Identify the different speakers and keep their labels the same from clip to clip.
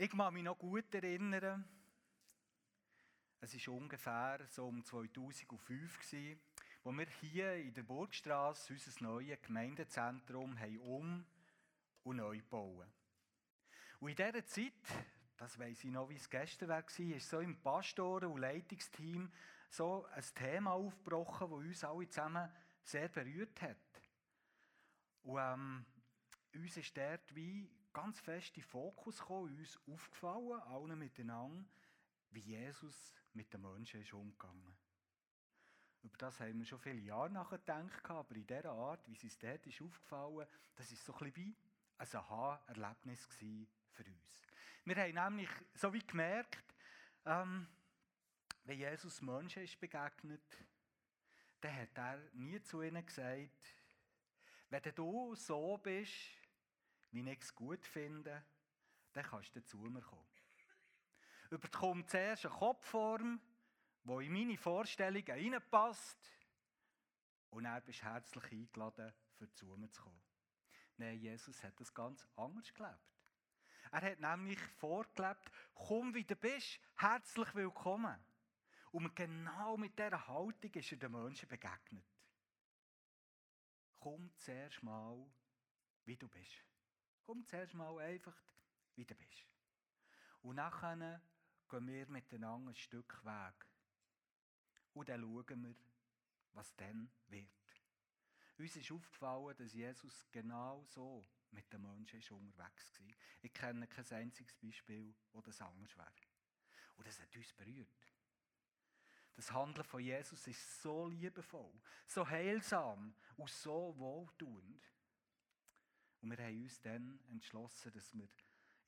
Speaker 1: Ich kann mich noch gut erinnern, es war ungefähr so um 2005, gewesen, wo wir hier in der Burgstraße unser neues Gemeindezentrum um- und neu bauen. Und in dieser Zeit, das weiss ich noch, wie es gestern war, ist so im Pastoren- und Leitungsteam so ein Thema aufgebrochen, das uns alle zusammen sehr berührt hat. Und ähm, uns ist dort wie ganz fest in Fokus gekommen, uns aufgefallen, allen miteinander, wie Jesus mit den Menschen ist umgegangen. Über das haben wir schon viele Jahre nachgedacht, aber in dieser Art, wie es uns dort ist aufgefallen, das ist so ein bisschen wie ein Aha-Erlebnis für uns. Wir haben nämlich so wie gemerkt, ähm, wenn Jesus Menschen ist begegnet, dann hat er nie zu ihnen gesagt, wenn du so bist, wie es gut finde, dann kannst du zu mir kommen. Überkommt zuerst eine Kopfform, die in meine Vorstellungen reinpasst, und dann bist herzlich eingeladen, für zu mir zu kommen. Nein, Jesus hat das ganz anders gelebt. Er hat nämlich vorgelebt, komm wie du bist, herzlich willkommen. Und genau mit dieser Haltung ist er den Menschen begegnet. Komm zuerst mal, wie du bist. Komm zuerst mal einfach, wie du bist. Und nachher gehen wir miteinander ein Stück Weg. Und dann schauen wir, was dann wird. Uns ist aufgefallen, dass Jesus genau so mit den Menschen ist unterwegs war. Ich kenne kein einziges Beispiel, wo das anders wäre. Und das hat uns berührt. Das Handeln von Jesus ist so liebevoll, so heilsam und so wohltuend. Und wir haben uns dann entschlossen, dass wir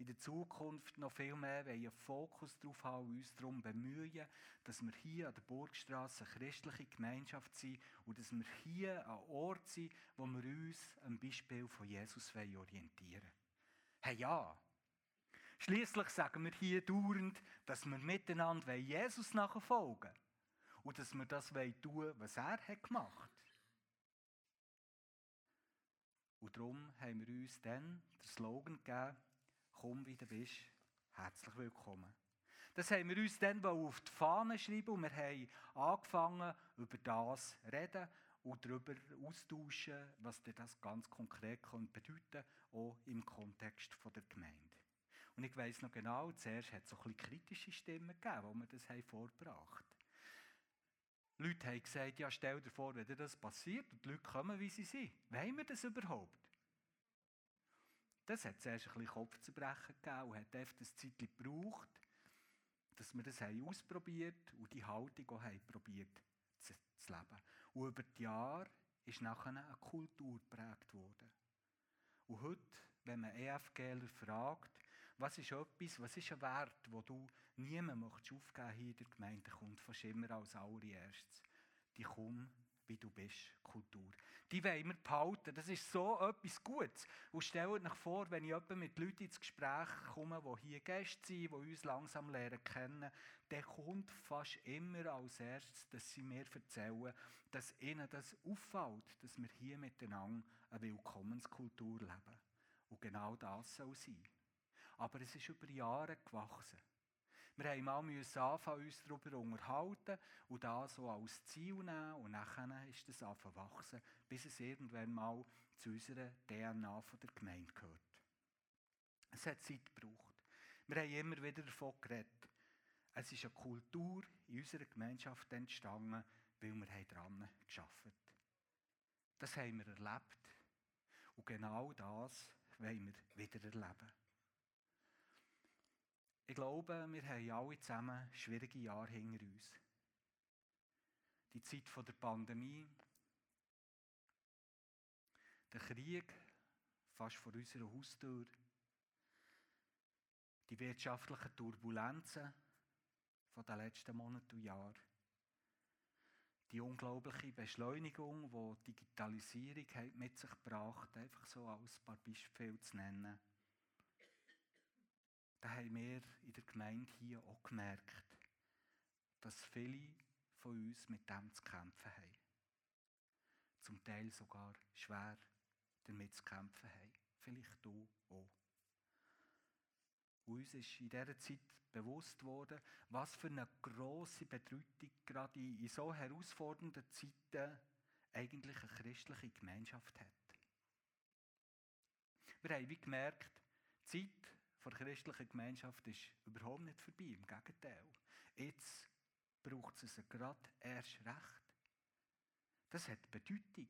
Speaker 1: in der Zukunft noch viel mehr einen Fokus darauf haben und uns darum bemühen, dass wir hier an der Burgstraße eine christliche Gemeinschaft sind und dass wir hier ein Ort sind, wo wir uns am Beispiel von Jesus orientieren wollen. Hey ja, schließlich sagen wir hier dauernd, dass wir miteinander Jesus nachfolgen wollen und dass wir das tun wollen, was er gemacht hat. Und darum haben wir uns dann den Slogan gegeben, komm wie du bist, herzlich willkommen. Das haben wir uns dann auf die Fahne geschrieben und wir haben angefangen, über das zu reden und darüber austauschen, was das ganz konkret bedeuten kann, auch im Kontext der Gemeinde. Und ich weiss noch genau, zuerst hat es so ein bisschen kritische Stimmen gegeben, wo wir das haben vorgebracht. Leute haben gesagt, ja, stell dir vor, wenn das passiert und die Leute kommen, wie sie sind. Wollen wir das überhaupt? Das hat zuerst ein bisschen Kopfzerbrechen gegeben und hat einfach das Zeit gebraucht, dass wir das haben ausprobiert und die Haltung auch haben probiert zu, zu leben. Und über die Jahre ist nachher eine Kultur geprägt worden. Und heute, wenn man EFGler fragt, was ist etwas, was ist ein Wert, wo du niemand aufgeben hier in der Gemeinde, kommt fast immer als allererstes. Die Komm wie du bist, Kultur. Die wollen wir behalten. Das ist so etwas Gutes. Und stellt euch vor, wenn ich mit Leuten ins Gespräch komme, die hier Gäste sind, die uns langsam lernen kennen, dann kommt fast immer als erstes, dass sie mir erzählen, dass ihnen das auffällt, dass wir hier miteinander eine Willkommenskultur leben. Und genau das soll sein. Aber es ist über Jahre gewachsen. Wir haben mal anfangen, uns darüber unterhalten und das so als Ziel nehmen. Und nachher ist das anfangen wachsen, bis es irgendwann mal zu unserer DNA der Gemeinde gehört. Es hat Zeit gebraucht. Wir haben immer wieder davon geredet. Es ist eine Kultur in unserer Gemeinschaft entstanden, weil wir daran geschafft haben. Das haben wir erlebt. Und genau das wollen wir wieder erleben. Ich glaube, wir haben alle zusammen schwierige Jahre hinter uns. Die Zeit der Pandemie, der Krieg fast vor unserer Haustür, die wirtschaftlichen Turbulenzen von den letzten Monaten und Jahren, die unglaubliche Beschleunigung, die Digitalisierung mit sich gebracht, einfach so als ein paar Beispiele zu nennen da haben wir in der Gemeinde hier auch gemerkt, dass viele von uns mit dem zu kämpfen haben. Zum Teil sogar schwer damit zu kämpfen haben. Vielleicht du auch. Und uns ist in dieser Zeit bewusst worden, was für eine grosse Bedeutung gerade in so herausfordernden Zeiten eigentlich eine christliche Gemeinschaft hat. Wir haben wie gemerkt, die Zeit der christlichen Gemeinschaft ist überhaupt nicht vorbei. Im Gegenteil. Jetzt braucht es gerade erst recht. Das hat Bedeutung.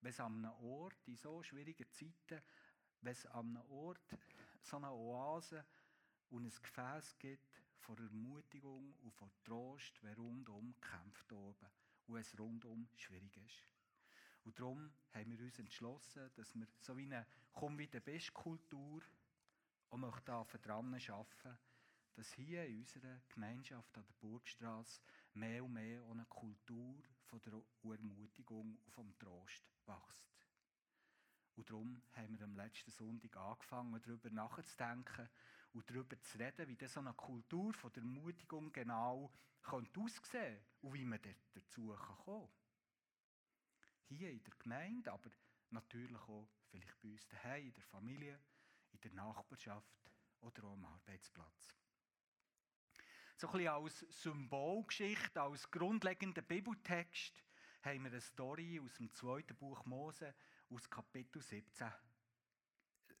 Speaker 1: Wenn es an einem Ort in so schwierigen Zeiten, wenn es an einem Ort so eine Oase und ein Gefäß gibt von Ermutigung und von Trost, wer rundum kämpft oben und es rundum schwierig ist. Und darum haben wir uns entschlossen, dass wir so wie eine «Komm wie der Best-Kultur» und möchten daran arbeiten, dass hier in unserer Gemeinschaft an der Burgstraße mehr und mehr eine Kultur von der Ermutigung und vom Trost wächst. Und darum haben wir am letzten Sonntag angefangen, darüber nachzudenken und darüber zu reden, wie so eine Kultur von der Ermutigung genau könnte aussehen und wie man dazu kommen kann. Hier in der Gemeinde, aber natürlich auch vielleicht bei uns daheim, in der Familie, in der Nachbarschaft oder auch am Arbeitsplatz. So ein bisschen als Symbolgeschichte, als grundlegender Bibeltext haben wir eine Story aus dem zweiten Buch Mose, aus Kapitel 17,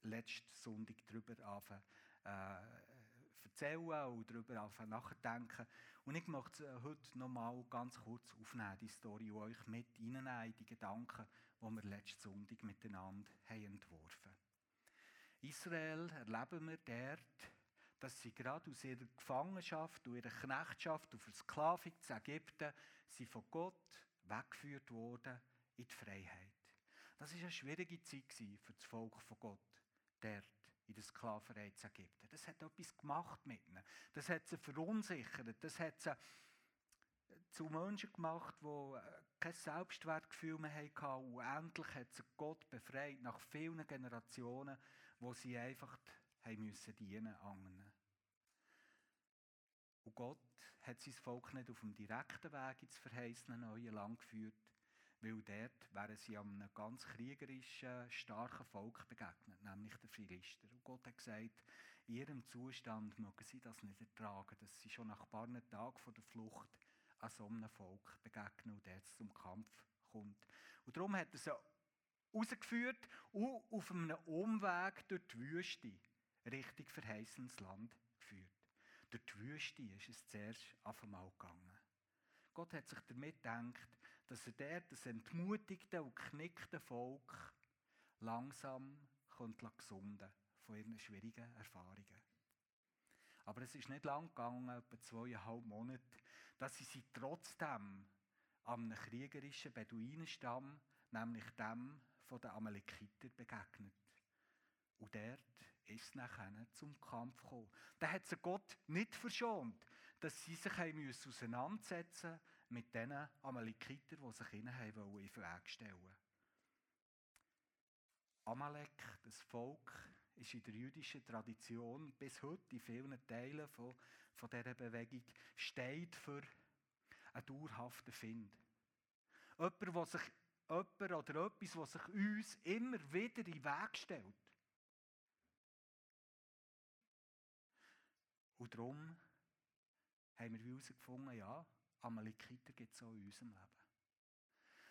Speaker 1: letzten Sonntag darüber äh, erzählen und darüber nachdenken. Und ich möchte es heute noch mal ganz kurz aufnehmen, die Story, und euch mit reinnehmen in die Gedanken, die wir letzten Sonntag miteinander haben entworfen Israel erleben wir dort, dass sie gerade aus ihrer Gefangenschaft und ihrer Knechtschaft und Versklavung zu Ägypten sie von Gott weggeführt wurden in die Freiheit. Das war eine schwierige Zeit für das Volk von Gott, dort in der Sklaverei zu Ägypten. Das hat etwas gemacht mit ihnen. Das hat sie verunsichert. Das hat sie zu Menschen gemacht, die äh, kein Selbstwertgefühl mehr hatten. Und endlich hat sie Gott befreit, nach vielen Generationen, wo sie einfach haben müssen dienen anderen. Und Gott hat sein Volk nicht auf dem direkten Weg ins verheißene neue Land geführt, weil dort wären sie einem ganz kriegerischen, starken Volk begegnet, nämlich der Philister. Und Gott hat gesagt, in ihrem Zustand mögen sie das nicht ertragen, dass sie schon nach ein paar Tagen vor der Flucht an so einem Volk begegnen und dort zum Kampf kommt. Und darum hat er sie rausgeführt und auf einem Umweg durch die Wüste richtig verheißenes Land geführt. Durch die Wüste ist es zuerst auf einmal gegangen. Gott hat sich damit gedacht, dass er dort das entmutigte und knickte Volk langsam gesunden von ihren schwierigen Erfahrungen. Aber es ist nicht lang gegangen, etwa zweieinhalb Monate, dass sie sich trotzdem an einem kriegerischen Beduinenstamm, nämlich dem den Amalekiter, begegnet. Und dort ist nachher zum Kampf gekommen. Da hat sie Gott nicht verschont, dass sie sich auseinandersetzen mussten mit den Amalekitern, die sich ihnen in den Weg stellen Amalek, das Volk, ist in der jüdischen Tradition bis heute in vielen Teilen von, von dieser Bewegung steht für einen dauerhaften Find. Jemand, der sich, jemand oder etwas, was sich uns immer wieder in den Weg stellt. Und darum haben wir herausgefunden, ja, Amalekiter gibt es auch in unserem Leben.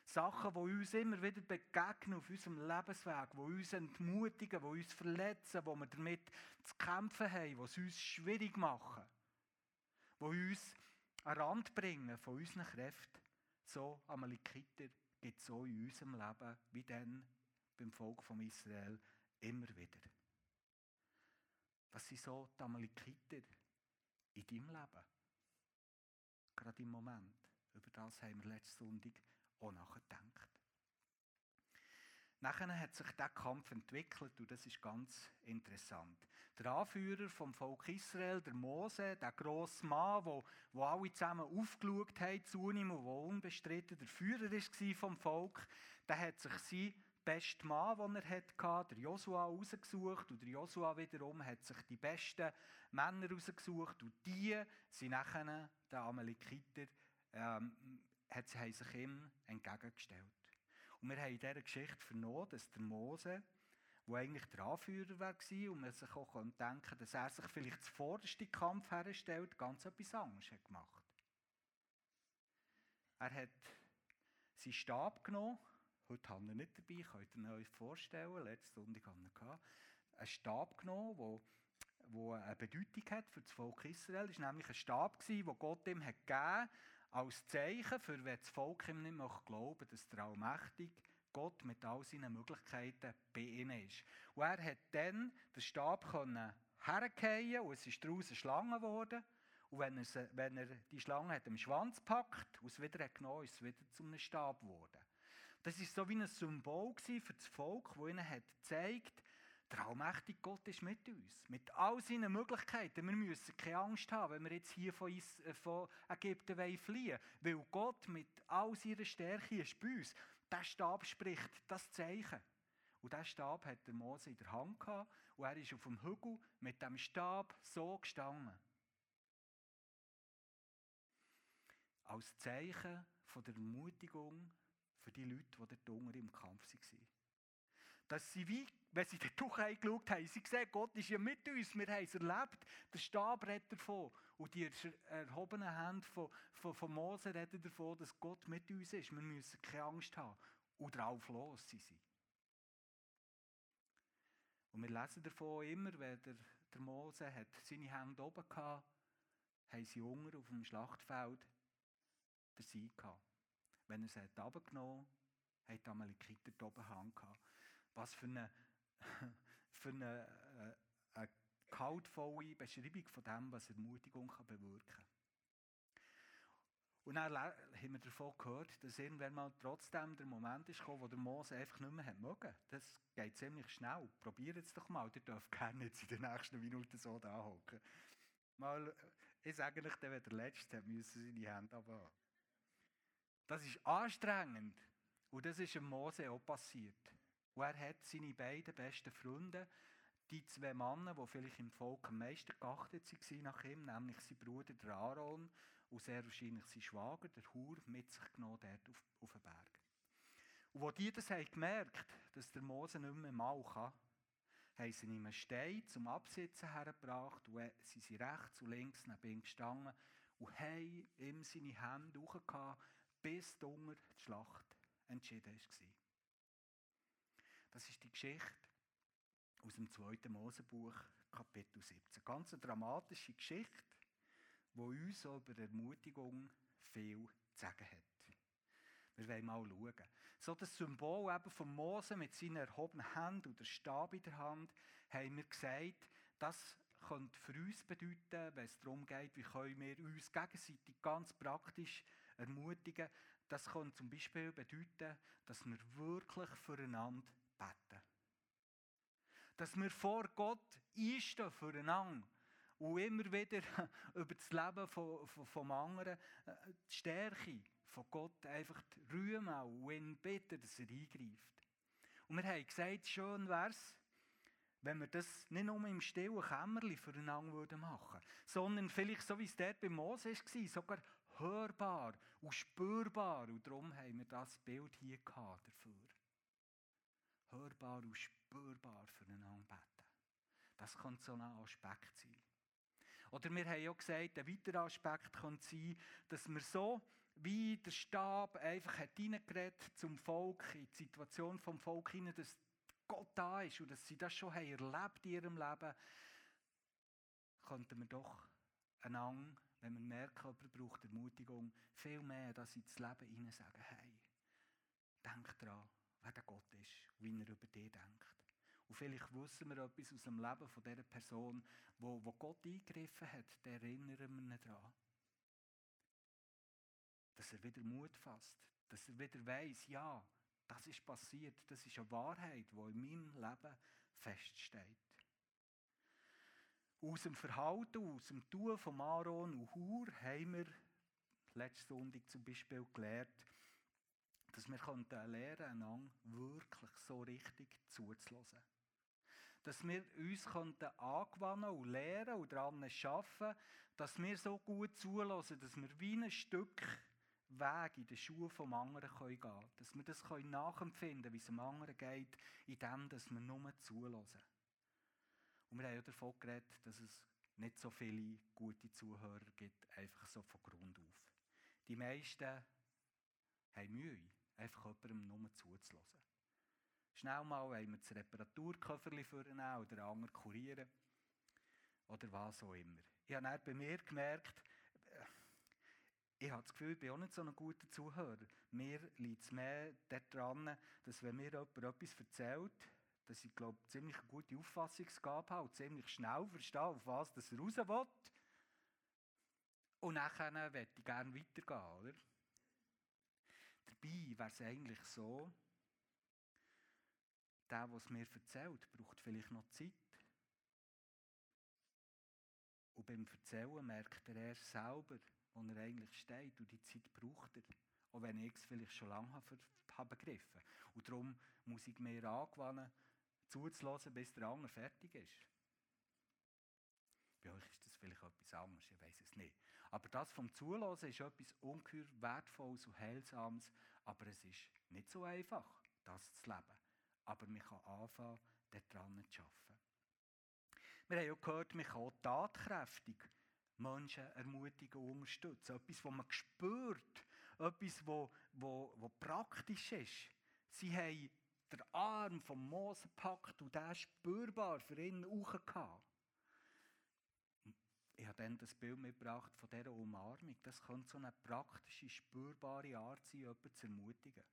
Speaker 1: Sachen, die uns immer wieder begegnen auf unserem Lebensweg, die uns entmutigen, die uns verletzen, wo wir damit zu kämpfen haben, die es uns schwierig machen, die uns an Rand bringen von unseren Kräften. So Amalekiter gibt es auch in unserem Leben, wie dann beim Volk von Israel, immer wieder. Was sind so die Amalekiter in deinem Leben? Gerade im Moment. Über das haben wir letzten Sonntag auch nachgedacht. Nachher hat sich der Kampf entwickelt und das ist ganz interessant. Der Anführer vom Volk Israel, der Mose, der grosse Mann, wo, wo alle zusammen aufgeschaut haben zu ihm und der unbestritten der Führer war vom Volk, der hat sich sein besten Mann, den er hatte, der Josua, ausgesucht und der Josua wiederum hat sich die besten Männer ausgesucht und die sind nachher den Amalekiter ähm, haben sich ihm entgegengestellt. Und wir haben in dieser Geschichte vernommen, dass der Mose wo eigentlich der Anführer war und man sich auch denken dass er sich vielleicht zuvorderst Kampf herstellt, ganz etwas anderes hat gemacht. Er hat seinen Stab genommen, heute haben wir nicht dabei, könnt ihr euch vorstellen, letzte Sonntag haben wir gehabt, einen Stab genommen, wo wo eine Bedeutung hat für das Volk Israel. Es war nämlich ein Stab, den Gott ihm hat gegeben als Zeichen, für wenn das Volk ihm nicht mehr glauben dass der Allmächtige Gott mit all seinen Möglichkeiten bei ihnen ist. Und er hat dann den Stab hergehen und es ist daraus eine Schlange geworden. Und wenn er, wenn er die Schlange hat am Schwanz packt und es wieder hat genommen, ist es wieder zu einem Stab geworden. Das ist so wie ein Symbol für das Volk, das ihnen hat gezeigt, der allmächtige Gott ist mit uns. Mit all seinen Möglichkeiten. Wir müssen keine Angst haben, wenn wir jetzt hier von, äh, von Ägypten fliehen wollen. Weil Gott mit all seiner Stärke ist bei uns. Der Stab spricht das Zeichen. Und diesen Stab hat der Mose in der Hand gehabt. Und er ist auf dem Hügel mit dem Stab so gestanden. Als Zeichen von der Ermutigung für die Leute, die dort im Kampf waren. Dass sie wie wenn sie dort durchgeschaut haben, sie sehen, Gott ist ja mit uns, wir haben es erlebt. Der Stab redet davon. Und die erhobenen Hände von, von, von Mose reden davon, dass Gott mit uns ist. Wir müssen keine Angst haben. Und drauf los sind sie. Und wir lesen davon immer, wenn der, der Mose hat seine Hände oben hatte, haben sie Hunger auf dem Schlachtfeld den Sieg gehabt. Wenn er sie runtergenommen hat, hat Amalekiter die Oberhand gehabt. Was für eine für eine, äh, eine kaltvolle Beschreibung von dem, was Ermutigung kann bewirken kann. Und dann haben wir davon gehört, dass irgendwann mal trotzdem der Moment ist gekommen, wo der Mose einfach nicht mehr hat mögen. Das geht ziemlich schnell. Probiert es doch mal. Ihr dürft gerne jetzt in den nächsten Minuten so da hocken. Mal, ich sage euch, wenn der Letzte müssen seine Hände abhaben. Das ist anstrengend. Und das ist dem Mose auch passiert. Und er hat seine beiden besten Freunde, die zwei Männer, die vielleicht im Volk am meisten geachtet waren nach ihm, nämlich sein Bruder der Aaron und sehr wahrscheinlich sein Schwager, der Hur, mit sich genommen dort auf, auf den Berg. Und als die das haben gemerkt dass der Mose nicht mehr mal kann, haben sie ihm einen Stein zum Absitzen hergebracht und sie sind rechts und links neben ihm gestanden und haben ihm seine Hände hochgehauen, bis die Schlacht entschieden war. Das ist die Geschichte aus dem 2. Mosebuch, Kapitel 17. Ganz eine dramatische Geschichte, die uns über Ermutigung viel zu sagen hat. Wir wollen mal schauen. So das Symbol eben von Mose mit seiner erhobenen Hand und der Stab in der Hand, haben wir gesagt, das könnte für uns bedeuten, wenn es darum geht, wie können wir uns gegenseitig ganz praktisch ermutigen. Das könnte zum Beispiel bedeuten, dass wir wirklich füreinander. Dass wir vor Gott einstehen füreinander und immer wieder über das Leben vom anderen äh, die Stärke von Gott einfach rühmen und ihn bitten, dass er eingreift. Und wir haben gesagt, schön wäre es, wenn wir das nicht nur im stillen Kämmerchen füreinander machen würden, sondern vielleicht so wie es dort bei Moses war, sogar hörbar und spürbar. Und darum haben wir das Bild hier dafür hörbar und spürbar füreinander beten. Das könnte so ein Aspekt sein. Oder wir haben ja gesagt, ein weiterer Aspekt könnte sein, dass wir so wie der Stab einfach hat zum Volk, in die Situation vom Volk hinein, dass Gott da ist und dass sie das schon haben erlebt in ihrem Leben, könnten wir doch einander, wenn wir merken, jemand braucht Ermutigung, viel mehr das ins Leben hinein sagen, hey, denk dran, wer der Gott ist wie er über dich denkt. Und vielleicht wissen wir etwas aus dem Leben von dieser Person, wo, wo Gott eingegriffen hat, der erinnern wir ihn daran. Dass er wieder Mut fasst, dass er wieder weiß, ja, das ist passiert, das ist eine Wahrheit, die in meinem Leben feststeht. Aus dem Verhalten, aus dem Tun von Aaron und Hur haben wir letzte Sonntag zum Beispiel gelernt, dass wir lernen einander wirklich so richtig zuzulassen. Dass wir uns angewöhnen und lernen und daran arbeiten, dass wir so gut zulassen, dass wir wie ein Stück Weg in den Schuhen vom anderen gehen können. Dass wir das nachempfinden können, wie es dem anderen geht, indem wir nur zulassen. Und wir haben ja davon geredet, dass es nicht so viele gute Zuhörer gibt, einfach so von Grund auf. Die meisten haben Mühe, einfach jemandem nur zuzulassen. Schnell mal wollen wir das Reparaturköfferchen vornehmen oder andere kurieren. Oder was auch immer. Ich habe dann bei mir gemerkt, äh, ich habe das Gefühl, ich bin auch nicht so ein guter Zuhörer. Mir liegt es mehr daran, dass wenn mir jemand etwas erzählt, dass ich glaube, ziemlich eine gute Auffassungsgabe habe und ziemlich schnell verstehe, auf was das raus will. Und nachher möchte ich gerne weitergehen, oder? Dabei wäre es eigentlich so, der, es mir erzählt, braucht vielleicht noch Zeit. Und beim Erzählen merkt er erst selber, wo er eigentlich steht und die Zeit braucht er. Auch wenn ich es vielleicht schon lange habe begriffen. Und darum muss ich mir angewöhnen, zuzulassen, bis der andere fertig ist. Bei euch ist das vielleicht etwas anderes, ich weiß es nicht. Aber das vom Zulassen ist etwas ungeheuer Wertvolles und Heilsames, aber es ist nicht so einfach, das zu leben. Aber man kann anfangen, daran zu arbeiten. Wir haben ja gehört, man kann auch tatkräftig Menschen ermutigen und unterstützen. Etwas, was man spürt, etwas, was, was, was praktisch ist. Sie haben den Arm vom Mose gepackt und der spürbar für ihn hochgehauen. Ich habe dann das Bild mitgebracht von dieser Umarmung. Das könnte so eine praktische, spürbare Art sein, jemanden zu ermutigen.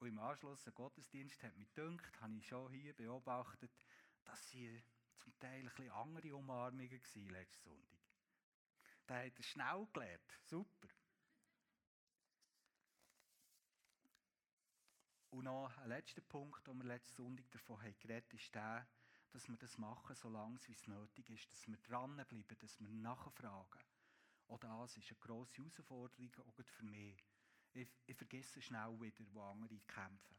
Speaker 1: Und im Anschluss an Gottesdienst hat mich gedacht, habe ich schon hier beobachtet, dass sie zum Teil ein bisschen andere Umarmungen waren letzten Sonntag. Da hat er schnell gelernt. Super. Und noch ein letzter Punkt, den wir letzten Sonntag davon geredet haben, ist der, dass wir das machen, solange es nötig ist, dass wir dranbleiben, dass wir nachfragen. Auch das ist eine grosse Herausforderung, auch für mich. Ich, ich vergesse schnell wieder, wo andere kämpfen.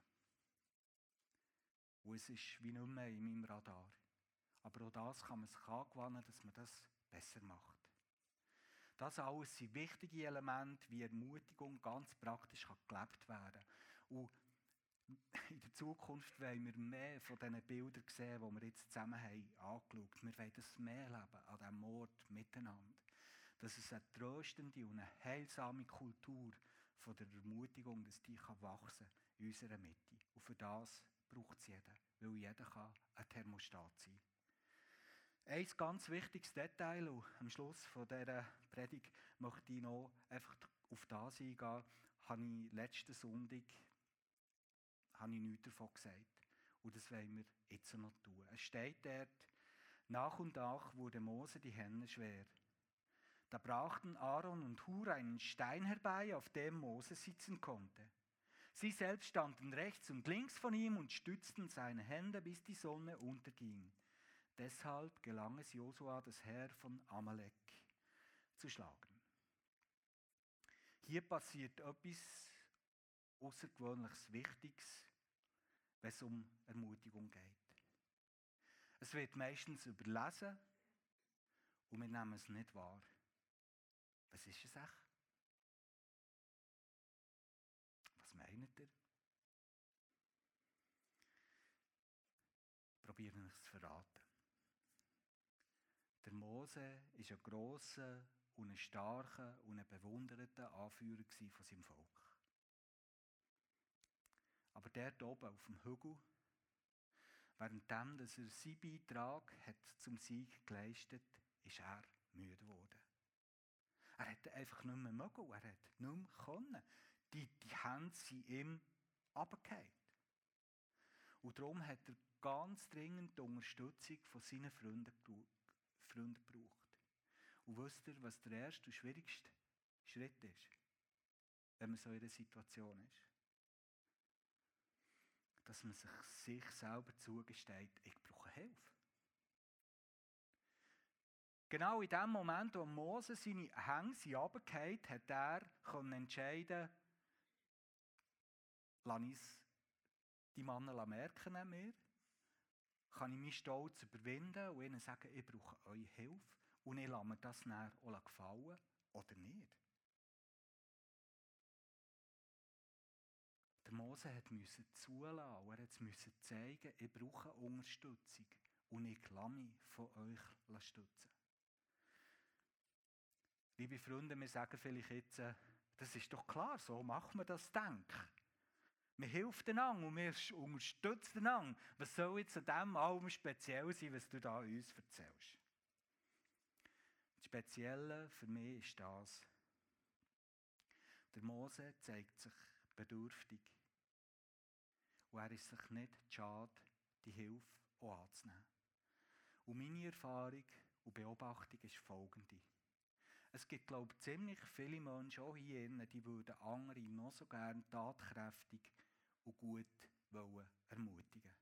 Speaker 1: Und es ist wie nicht mehr in meinem Radar. Aber auch das kann man sich angewöhnen, dass man das besser macht. Das alles sind wichtige Elemente, wie Ermutigung ganz praktisch gelebt werden kann. Und in der Zukunft wollen wir mehr von diesen Bildern sehen, die wir jetzt zusammen haben angeschaut. Wir wollen das mehr leben an diesem Ort miteinander. Dass es eine tröstende und eine heilsame Kultur von der Ermutigung, dass die kann wachsen in unserer Mitte. Und für das braucht es jeden, weil jeder kann ein Thermostat sein Ein ganz wichtiges Detail und am Schluss von dieser Predigt möchte ich noch einfach auf das eingehen, habe ich letzten Sonntag habe ich nichts davon gesagt. Und das wollen wir jetzt noch tun. Es steht dort, nach und nach wurde Mose die Hände schwer. Da brachten Aaron und Hur einen Stein herbei, auf dem Mose sitzen konnte. Sie selbst standen rechts und links von ihm und stützten seine Hände, bis die Sonne unterging. Deshalb gelang es Josua, das Heer von Amalek zu schlagen. Hier passiert etwas Außergewöhnliches Wichtiges, wenn es um Ermutigung geht. Es wird meistens überlesen und wir nehmen es nicht wahr. Was ist es echt? Was meint ihr? Probieren es zu verraten. Der Mose ist ein grosser und ein starker und ein bewunderter Anführer von seinem Volk. Aber der oben auf dem Hügel, währenddem dass er seinen Beitrag hat zum Sieg geleistet ist er müde geworden. Er hat einfach nicht mehr mögen, er hat nicht mehr können. Die, die Hände sind ihm runtergefallen. Und darum hat er ganz dringend die Unterstützung von seinen Freunden, Freunden gebraucht. Und wisst ihr, was der erste und schwierigste Schritt ist, wenn man so in einer Situation ist? Dass man sich, sich selber zugesteht, ich brauche Hilfe. Genau in dem Moment, wo Mose seine Hänge runtergefallen hat er entscheiden lasse ich die Männer merken an mir, kann ich meinen Stolz überwinden und ihnen sagen, ich brauche eure Hilfe und ich lasse mir das dann auch gefallen oder nicht. Mose hat müssen zulassen, er müssen zeigen, ich brauche Unterstützung und ich lasse mich von euch stützen. Liebe Freunde, wir sagen vielleicht jetzt, äh, das ist doch klar, so macht man das Denk. Wir helfen einander und wir unterstützen einander. Was soll jetzt an dem allem speziell sein, was du da uns erzählst? Das Spezielle für mich ist das. Der Mose zeigt sich bedürftig. Und er ist sich nicht schade, die Hilfe auch anzunehmen. Und meine Erfahrung und Beobachtung ist folgende. Es gibt, glaube ich, ziemlich viele Menschen auch hier die würden andere noch so gerne tatkräftig und gut wollen ermutigen.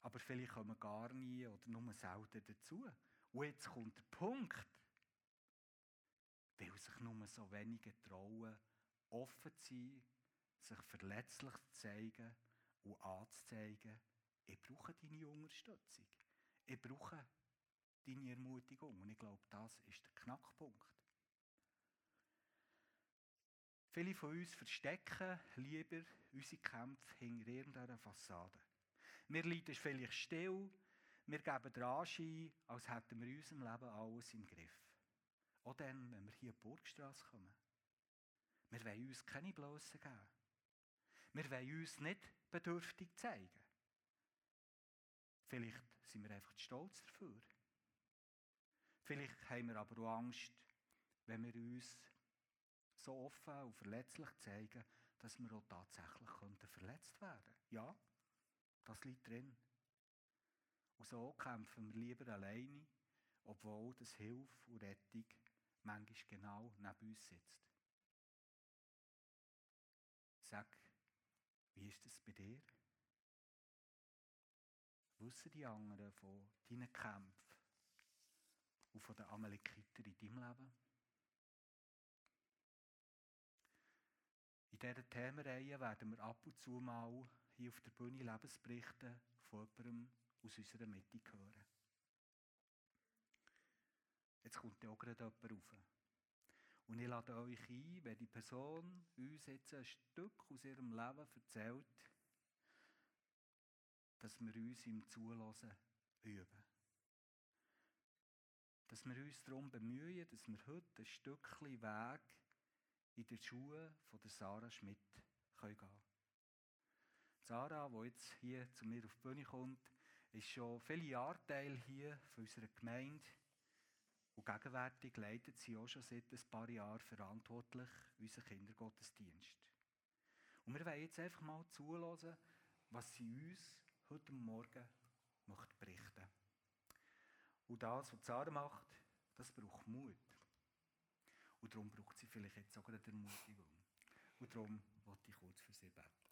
Speaker 1: Aber vielleicht kommen gar nie oder nur selten dazu. Und jetzt kommt der Punkt, weil sich nur so wenige trauen, offen zu sein, sich verletzlich zu zeigen und anzuzeigen, ich brauche deine Unterstützung. Ich brauche deine Ermutigung. Und ich glaube, das ist der Knackpunkt. Viele von uns verstecken lieber unsere Kämpfe hinter irgendeiner Fassade. Wir leiden vielleicht still, wir geben den Anschein, als hätten wir in unserem Leben alles im Griff. Auch dann, wenn wir hier in die Burgstrasse kommen. Wir wollen uns keine Blöße geben. Wir wollen uns nicht bedürftig zeigen. Vielleicht sind wir einfach stolz dafür. Vielleicht haben wir aber auch Angst, wenn wir uns so offen und verletzlich zeigen, dass wir auch tatsächlich verletzt werden könnten. Ja, das liegt drin. Und so kämpfen wir lieber alleine, obwohl das Hilfe und Rettung manchmal genau neben uns sitzt. Sag, wie ist es bei dir? Wissen die anderen von deinen Kämpfen und von den Amalekiter in deinem Leben? In dieser Themenreihe werden wir ab und zu mal hier auf der Bühne Lebensberichte von jemandem aus unserer Mitte hören. Jetzt kommt auch gerade jemand rauf. Und ich lade euch ein, wenn die Person uns jetzt ein Stück aus ihrem Leben erzählt, dass wir uns im Zulassen üben. Dass wir uns darum bemühen, dass wir heute ein Stückchen Weg in den Schuhen von der Sarah Schmidt gehen können. Sarah, die jetzt hier zu mir auf die Bühne kommt, ist schon viele Jahre Teil hier von unserer Gemeinde. Und gegenwärtig leitet sie auch schon seit ein paar Jahren verantwortlich unseren Kindergottesdienst. Und wir wollen jetzt einfach mal zulassen, was sie uns heute Morgen möchte berichten Und das, was Sarah macht, das braucht Mut. Und darum braucht sie vielleicht jetzt sogar eine Ermutigung. Und darum wollte ich kurz für sie beten.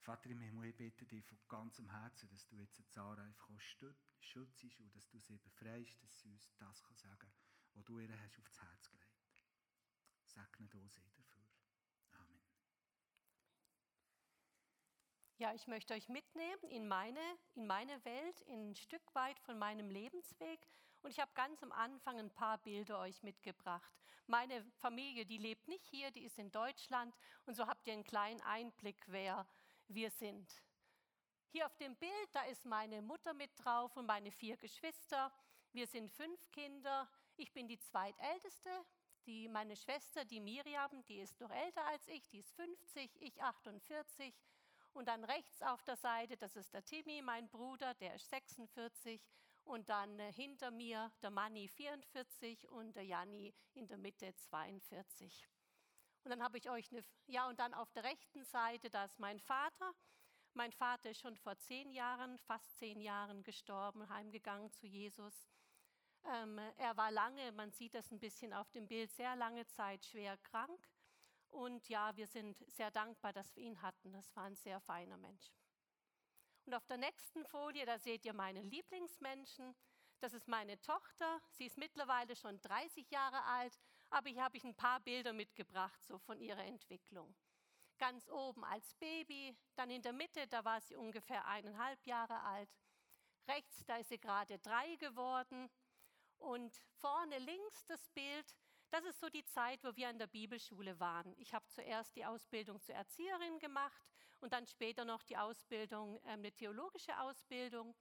Speaker 1: Vater im Himmel, ich bitte dich von ganzem Herzen, dass du jetzt Sarah einfach schützt und dass du sie befreist, dass sie uns das kann sagen kann, was du ihr hast aufs Herz gelegt. Segne du sie dafür. Amen.
Speaker 2: Ja, ich möchte euch mitnehmen in meine, in meine Welt, in ein Stück weit von meinem Lebensweg. Und ich habe ganz am Anfang ein paar Bilder euch mitgebracht. Meine Familie, die lebt nicht hier, die ist in Deutschland. Und so habt ihr einen kleinen Einblick, wer wir sind. Hier auf dem Bild, da ist meine Mutter mit drauf und meine vier Geschwister. Wir sind fünf Kinder. Ich bin die zweitälteste. Die, meine Schwester, die Miriam, die ist noch älter als ich, die ist 50, ich 48. Und dann rechts auf der Seite, das ist der Timmy, mein Bruder, der ist 46. Und dann äh, hinter mir der Manni 44 und der Janni in der Mitte 42. Und dann habe ich euch eine, ja, und dann auf der rechten Seite, da ist mein Vater. Mein Vater ist schon vor zehn Jahren, fast zehn Jahren gestorben, heimgegangen zu Jesus. Ähm, er war lange, man sieht das ein bisschen auf dem Bild, sehr lange Zeit schwer krank. Und ja, wir sind sehr dankbar, dass wir ihn hatten. Das war ein sehr feiner Mensch. Und auf der nächsten Folie, da seht ihr meine Lieblingsmenschen. Das ist meine Tochter. Sie ist mittlerweile schon 30 Jahre alt, aber hier habe ich ein paar Bilder mitgebracht, so von ihrer Entwicklung. Ganz oben als Baby, dann in der Mitte, da war sie ungefähr eineinhalb Jahre alt. Rechts, da ist sie gerade drei geworden. Und vorne links das Bild, Das ist so die Zeit, wo wir an der Bibelschule waren. Ich habe zuerst die Ausbildung zur Erzieherin gemacht und dann später noch die Ausbildung, ähm, eine theologische Ausbildung.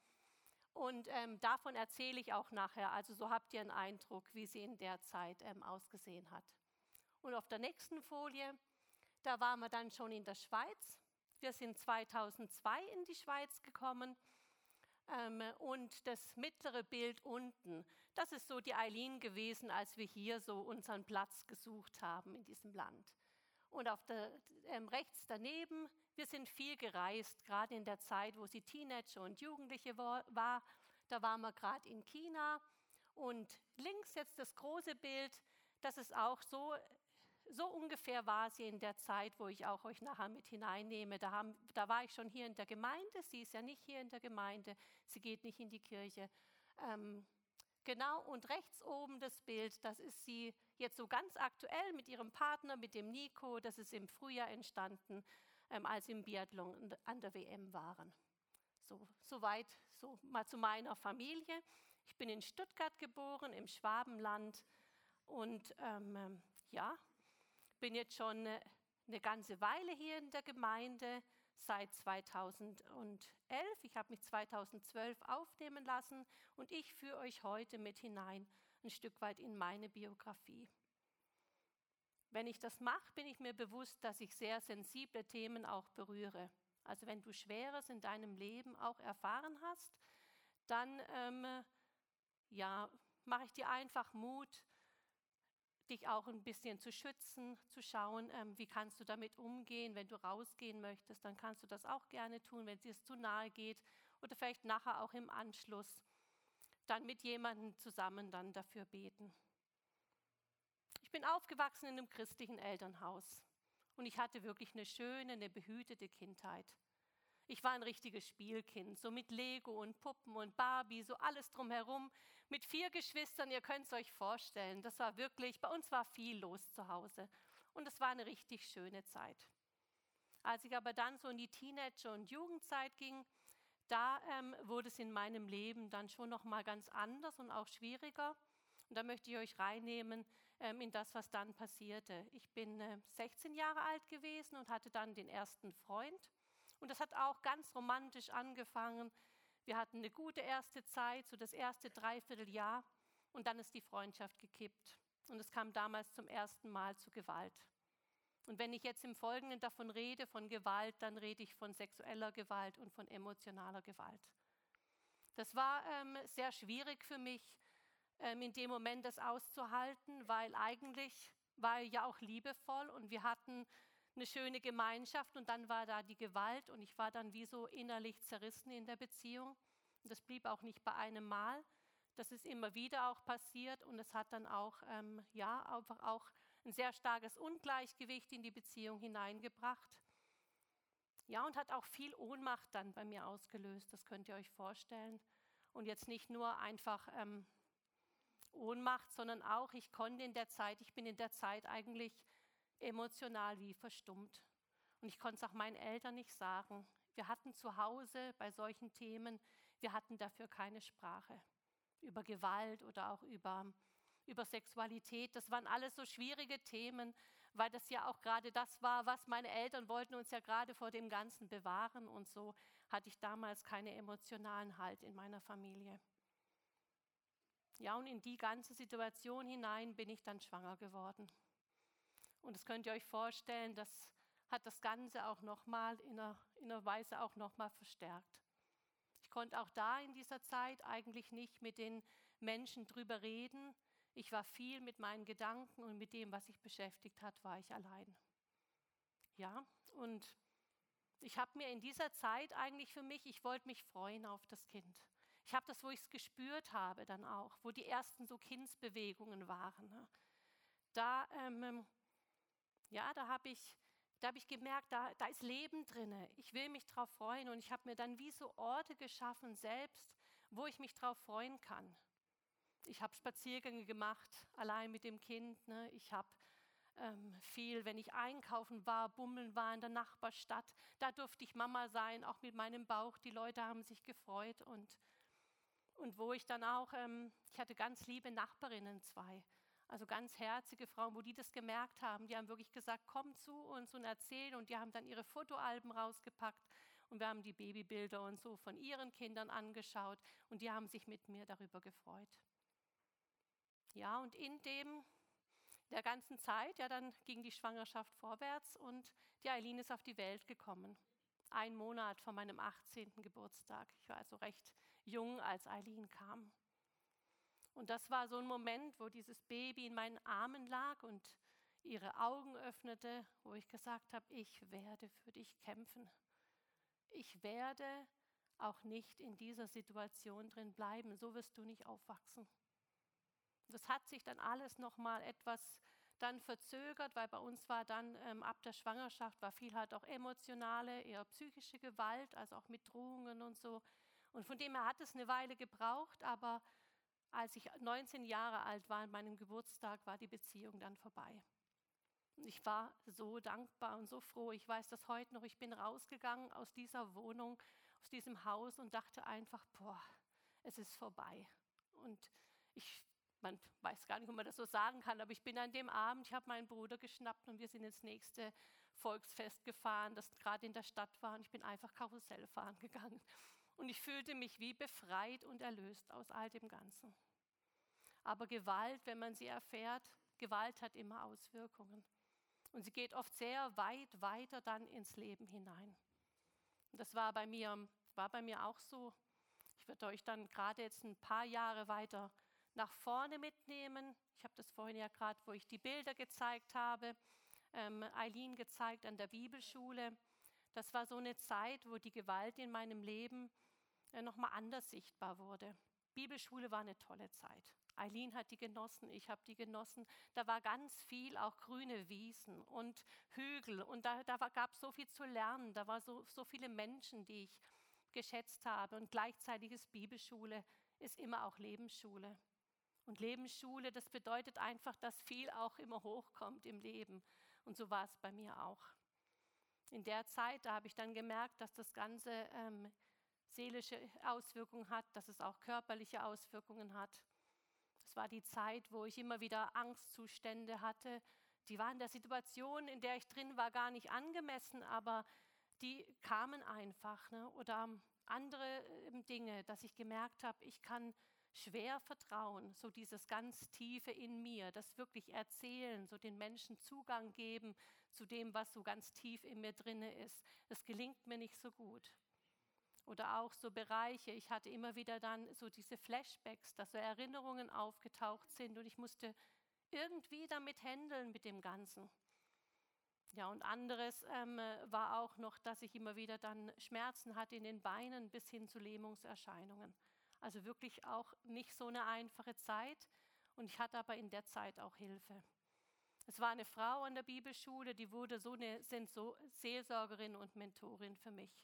Speaker 2: Und ähm, davon erzähle ich auch nachher. Also so habt ihr einen Eindruck, wie sie in der Zeit ähm, ausgesehen hat. Und auf der nächsten Folie, da waren wir dann schon in der Schweiz. Wir sind 2002 in die Schweiz gekommen. Ähm, und das mittlere Bild unten, das ist so die Eileen gewesen, als wir hier so unseren Platz gesucht haben in diesem Land. Und auf der, ähm, rechts daneben, wir sind viel gereist, gerade in der Zeit, wo sie Teenager und Jugendliche war. Da waren wir gerade in China. Und links jetzt das große Bild, das ist auch so so ungefähr war sie in der Zeit, wo ich auch euch nachher mit hineinnehme. Da, haben, da war ich schon hier in der Gemeinde. Sie ist ja nicht hier in der Gemeinde. Sie geht nicht in die Kirche. Ähm, genau, und rechts oben das Bild, das ist sie jetzt so ganz aktuell mit ihrem Partner, mit dem Nico. Das ist im Frühjahr entstanden, ähm, als im Biathlon an der WM waren. So, soweit so mal zu meiner Familie. Ich bin in Stuttgart geboren, im Schwabenland. Und ähm, ja, bin jetzt schon eine ganze Weile hier in der Gemeinde, seit 2011. Ich habe mich 2012 aufnehmen lassen und ich führe euch heute mit hinein, ein Stück weit in meine Biografie. Wenn ich das mache, bin ich mir bewusst, dass ich sehr sensible Themen auch berühre. Also wenn du Schweres in deinem Leben auch erfahren hast, dann ähm, ja, mache ich dir einfach Mut, dich auch ein bisschen zu schützen, zu schauen, ähm, wie kannst du damit umgehen. Wenn du rausgehen möchtest, dann kannst du das auch gerne tun, wenn es dir zu nahe geht oder vielleicht nachher auch im Anschluss dann mit jemandem zusammen dann dafür beten. Ich bin aufgewachsen in einem christlichen Elternhaus und ich hatte wirklich eine schöne, eine behütete Kindheit. Ich war ein richtiges Spielkind, so mit Lego und Puppen und Barbie, so alles drumherum. Mit vier Geschwistern, ihr könnt es euch vorstellen. Das war wirklich, bei uns war viel los zu Hause. Und es war eine richtig schöne Zeit. Als ich aber dann so in die Teenager- und Jugendzeit ging, da ähm, wurde es in meinem Leben dann schon noch mal ganz anders und auch schwieriger. Und da möchte ich euch reinnehmen ähm, in das, was dann passierte. Ich bin äh, 16 Jahre alt gewesen und hatte dann den ersten Freund. Und das hat auch ganz romantisch angefangen. Wir hatten eine gute erste Zeit, so das erste Dreivierteljahr. Und dann ist die Freundschaft gekippt. Und es kam damals zum ersten Mal zu Gewalt. Und wenn ich jetzt im Folgenden davon rede, von Gewalt, dann rede ich von sexueller Gewalt und von emotionaler Gewalt. Das war ähm, sehr schwierig für mich, in dem Moment das auszuhalten, weil eigentlich war er ja auch liebevoll und wir hatten eine schöne Gemeinschaft und dann war da die Gewalt und ich war dann wie so innerlich zerrissen in der Beziehung. Und das blieb auch nicht bei einem Mal. Das ist immer wieder auch passiert und es hat dann auch, ähm, ja, einfach auch ein sehr starkes Ungleichgewicht in die Beziehung hineingebracht. Ja, und hat auch viel Ohnmacht dann bei mir ausgelöst, das könnt ihr euch vorstellen. Und jetzt nicht nur einfach ähm, Ohnmacht, sondern auch, ich konnte in der Zeit, ich bin in der Zeit eigentlich emotional wie verstummt. Und ich konnte es auch meinen Eltern nicht sagen. Wir hatten zu Hause bei solchen Themen, wir hatten dafür keine Sprache. Über Gewalt oder auch über, über Sexualität. Das waren alles so schwierige Themen, weil das ja auch gerade das war, was meine Eltern wollten uns ja gerade vor dem Ganzen bewahren. Und so hatte ich damals keine emotionalen Halt in meiner Familie. Ja, und in die ganze Situation hinein bin ich dann schwanger geworden. Und das könnt ihr euch vorstellen, das hat das Ganze auch nochmal in einer, in einer Weise auch nochmal verstärkt. Ich konnte auch da in dieser Zeit eigentlich nicht mit den Menschen drüber reden. Ich war viel mit meinen Gedanken und mit dem, was sich beschäftigt hat, war ich allein. Ja, und ich habe mir in dieser Zeit eigentlich für mich, ich wollte mich freuen auf das Kind. Ich habe das, wo ich es gespürt habe, dann auch, wo die ersten so Kindsbewegungen waren. Ne? Da ähm, ja, da habe ich, hab ich gemerkt, da, da ist Leben drin. Ich will mich darauf freuen und ich habe mir dann wie so Orte geschaffen selbst, wo ich mich darauf freuen kann. Ich habe Spaziergänge gemacht, allein mit dem Kind. Ne? Ich habe ähm, viel, wenn ich einkaufen war, bummeln war in der Nachbarstadt. Da durfte ich Mama sein, auch mit meinem Bauch. Die Leute haben sich gefreut und, und wo ich dann auch, ähm, ich hatte ganz liebe Nachbarinnen, zwei. Also ganz herzige Frauen, wo die das gemerkt haben, die haben wirklich gesagt, komm zu uns und erzähl. Und die haben dann ihre Fotoalben rausgepackt und wir haben die Babybilder und so von ihren Kindern angeschaut und die haben sich mit mir darüber gefreut. Ja, und in dem der ganzen Zeit, ja, dann ging die Schwangerschaft vorwärts und die Eileen ist auf die Welt gekommen. Ein Monat vor meinem 18. Geburtstag. Ich war also recht jung, als Eileen kam. Und das war so ein Moment, wo dieses Baby in meinen Armen lag und ihre Augen öffnete, wo ich gesagt habe, ich werde für dich kämpfen. Ich werde auch nicht in dieser Situation drin bleiben. So wirst du nicht aufwachsen. Das hat sich dann alles noch mal etwas dann verzögert, weil bei uns war dann ähm, ab der Schwangerschaft war viel halt auch emotionale, eher psychische Gewalt, also auch mit Drohungen und so. Und von dem her hat es eine Weile gebraucht, aber als ich 19 Jahre alt war, an meinem Geburtstag, war die Beziehung dann vorbei. Und ich war so dankbar und so froh. Ich weiß das heute noch. Ich bin rausgegangen aus dieser Wohnung, aus diesem Haus und dachte einfach, boah, es ist vorbei. Und ich, man weiß gar nicht, ob man das so sagen kann, aber ich bin an dem Abend, ich habe meinen Bruder geschnappt und wir sind ins nächste Volksfest gefahren, das gerade in der Stadt war. Und ich bin einfach Karussell fahren gegangen. Und ich fühlte mich wie befreit und erlöst aus all dem Ganzen. Aber Gewalt, wenn man sie erfährt, Gewalt hat immer Auswirkungen. Und sie geht oft sehr weit weiter dann ins Leben hinein. Und das war bei mir, war bei mir auch so. Ich werde euch dann gerade jetzt ein paar Jahre weiter nach vorne mitnehmen. Ich habe das vorhin ja gerade, wo ich die Bilder gezeigt habe, ähm, Eileen gezeigt an der Bibelschule. Das war so eine Zeit, wo die Gewalt in meinem Leben nochmal anders sichtbar wurde. Bibelschule war eine tolle Zeit. Eileen hat die genossen, ich habe die genossen. Da war ganz viel, auch grüne Wiesen und Hügel. Und da, da gab es so viel zu lernen. Da waren so, so viele Menschen, die ich geschätzt habe. Und gleichzeitig ist Bibelschule ist immer auch Lebensschule. Und Lebensschule, das bedeutet einfach, dass viel auch immer hochkommt im Leben. Und so war es bei mir auch. In der Zeit, da habe ich dann gemerkt, dass das Ganze ähm, seelische Auswirkungen hat, dass es auch körperliche Auswirkungen hat. Es war die Zeit, wo ich immer wieder Angstzustände hatte. Die waren der Situation, in der ich drin war, gar nicht angemessen, aber die kamen einfach. Ne? Oder andere ähm, Dinge, dass ich gemerkt habe, ich kann schwer vertrauen, so dieses ganz Tiefe in mir, das wirklich erzählen, so den Menschen Zugang geben zu dem, was so ganz tief in mir drinne ist. Das gelingt mir nicht so gut. Oder auch so Bereiche, ich hatte immer wieder dann so diese Flashbacks, dass so Erinnerungen aufgetaucht sind und ich musste irgendwie damit handeln mit dem Ganzen. Ja, und anderes ähm, war auch noch, dass ich immer wieder dann Schmerzen hatte in den Beinen bis hin zu Lähmungserscheinungen. Also wirklich auch nicht so eine einfache Zeit. Und ich hatte aber in der Zeit auch Hilfe. Es war eine Frau an der Bibelschule, die wurde so eine Seelsorgerin und Mentorin für mich.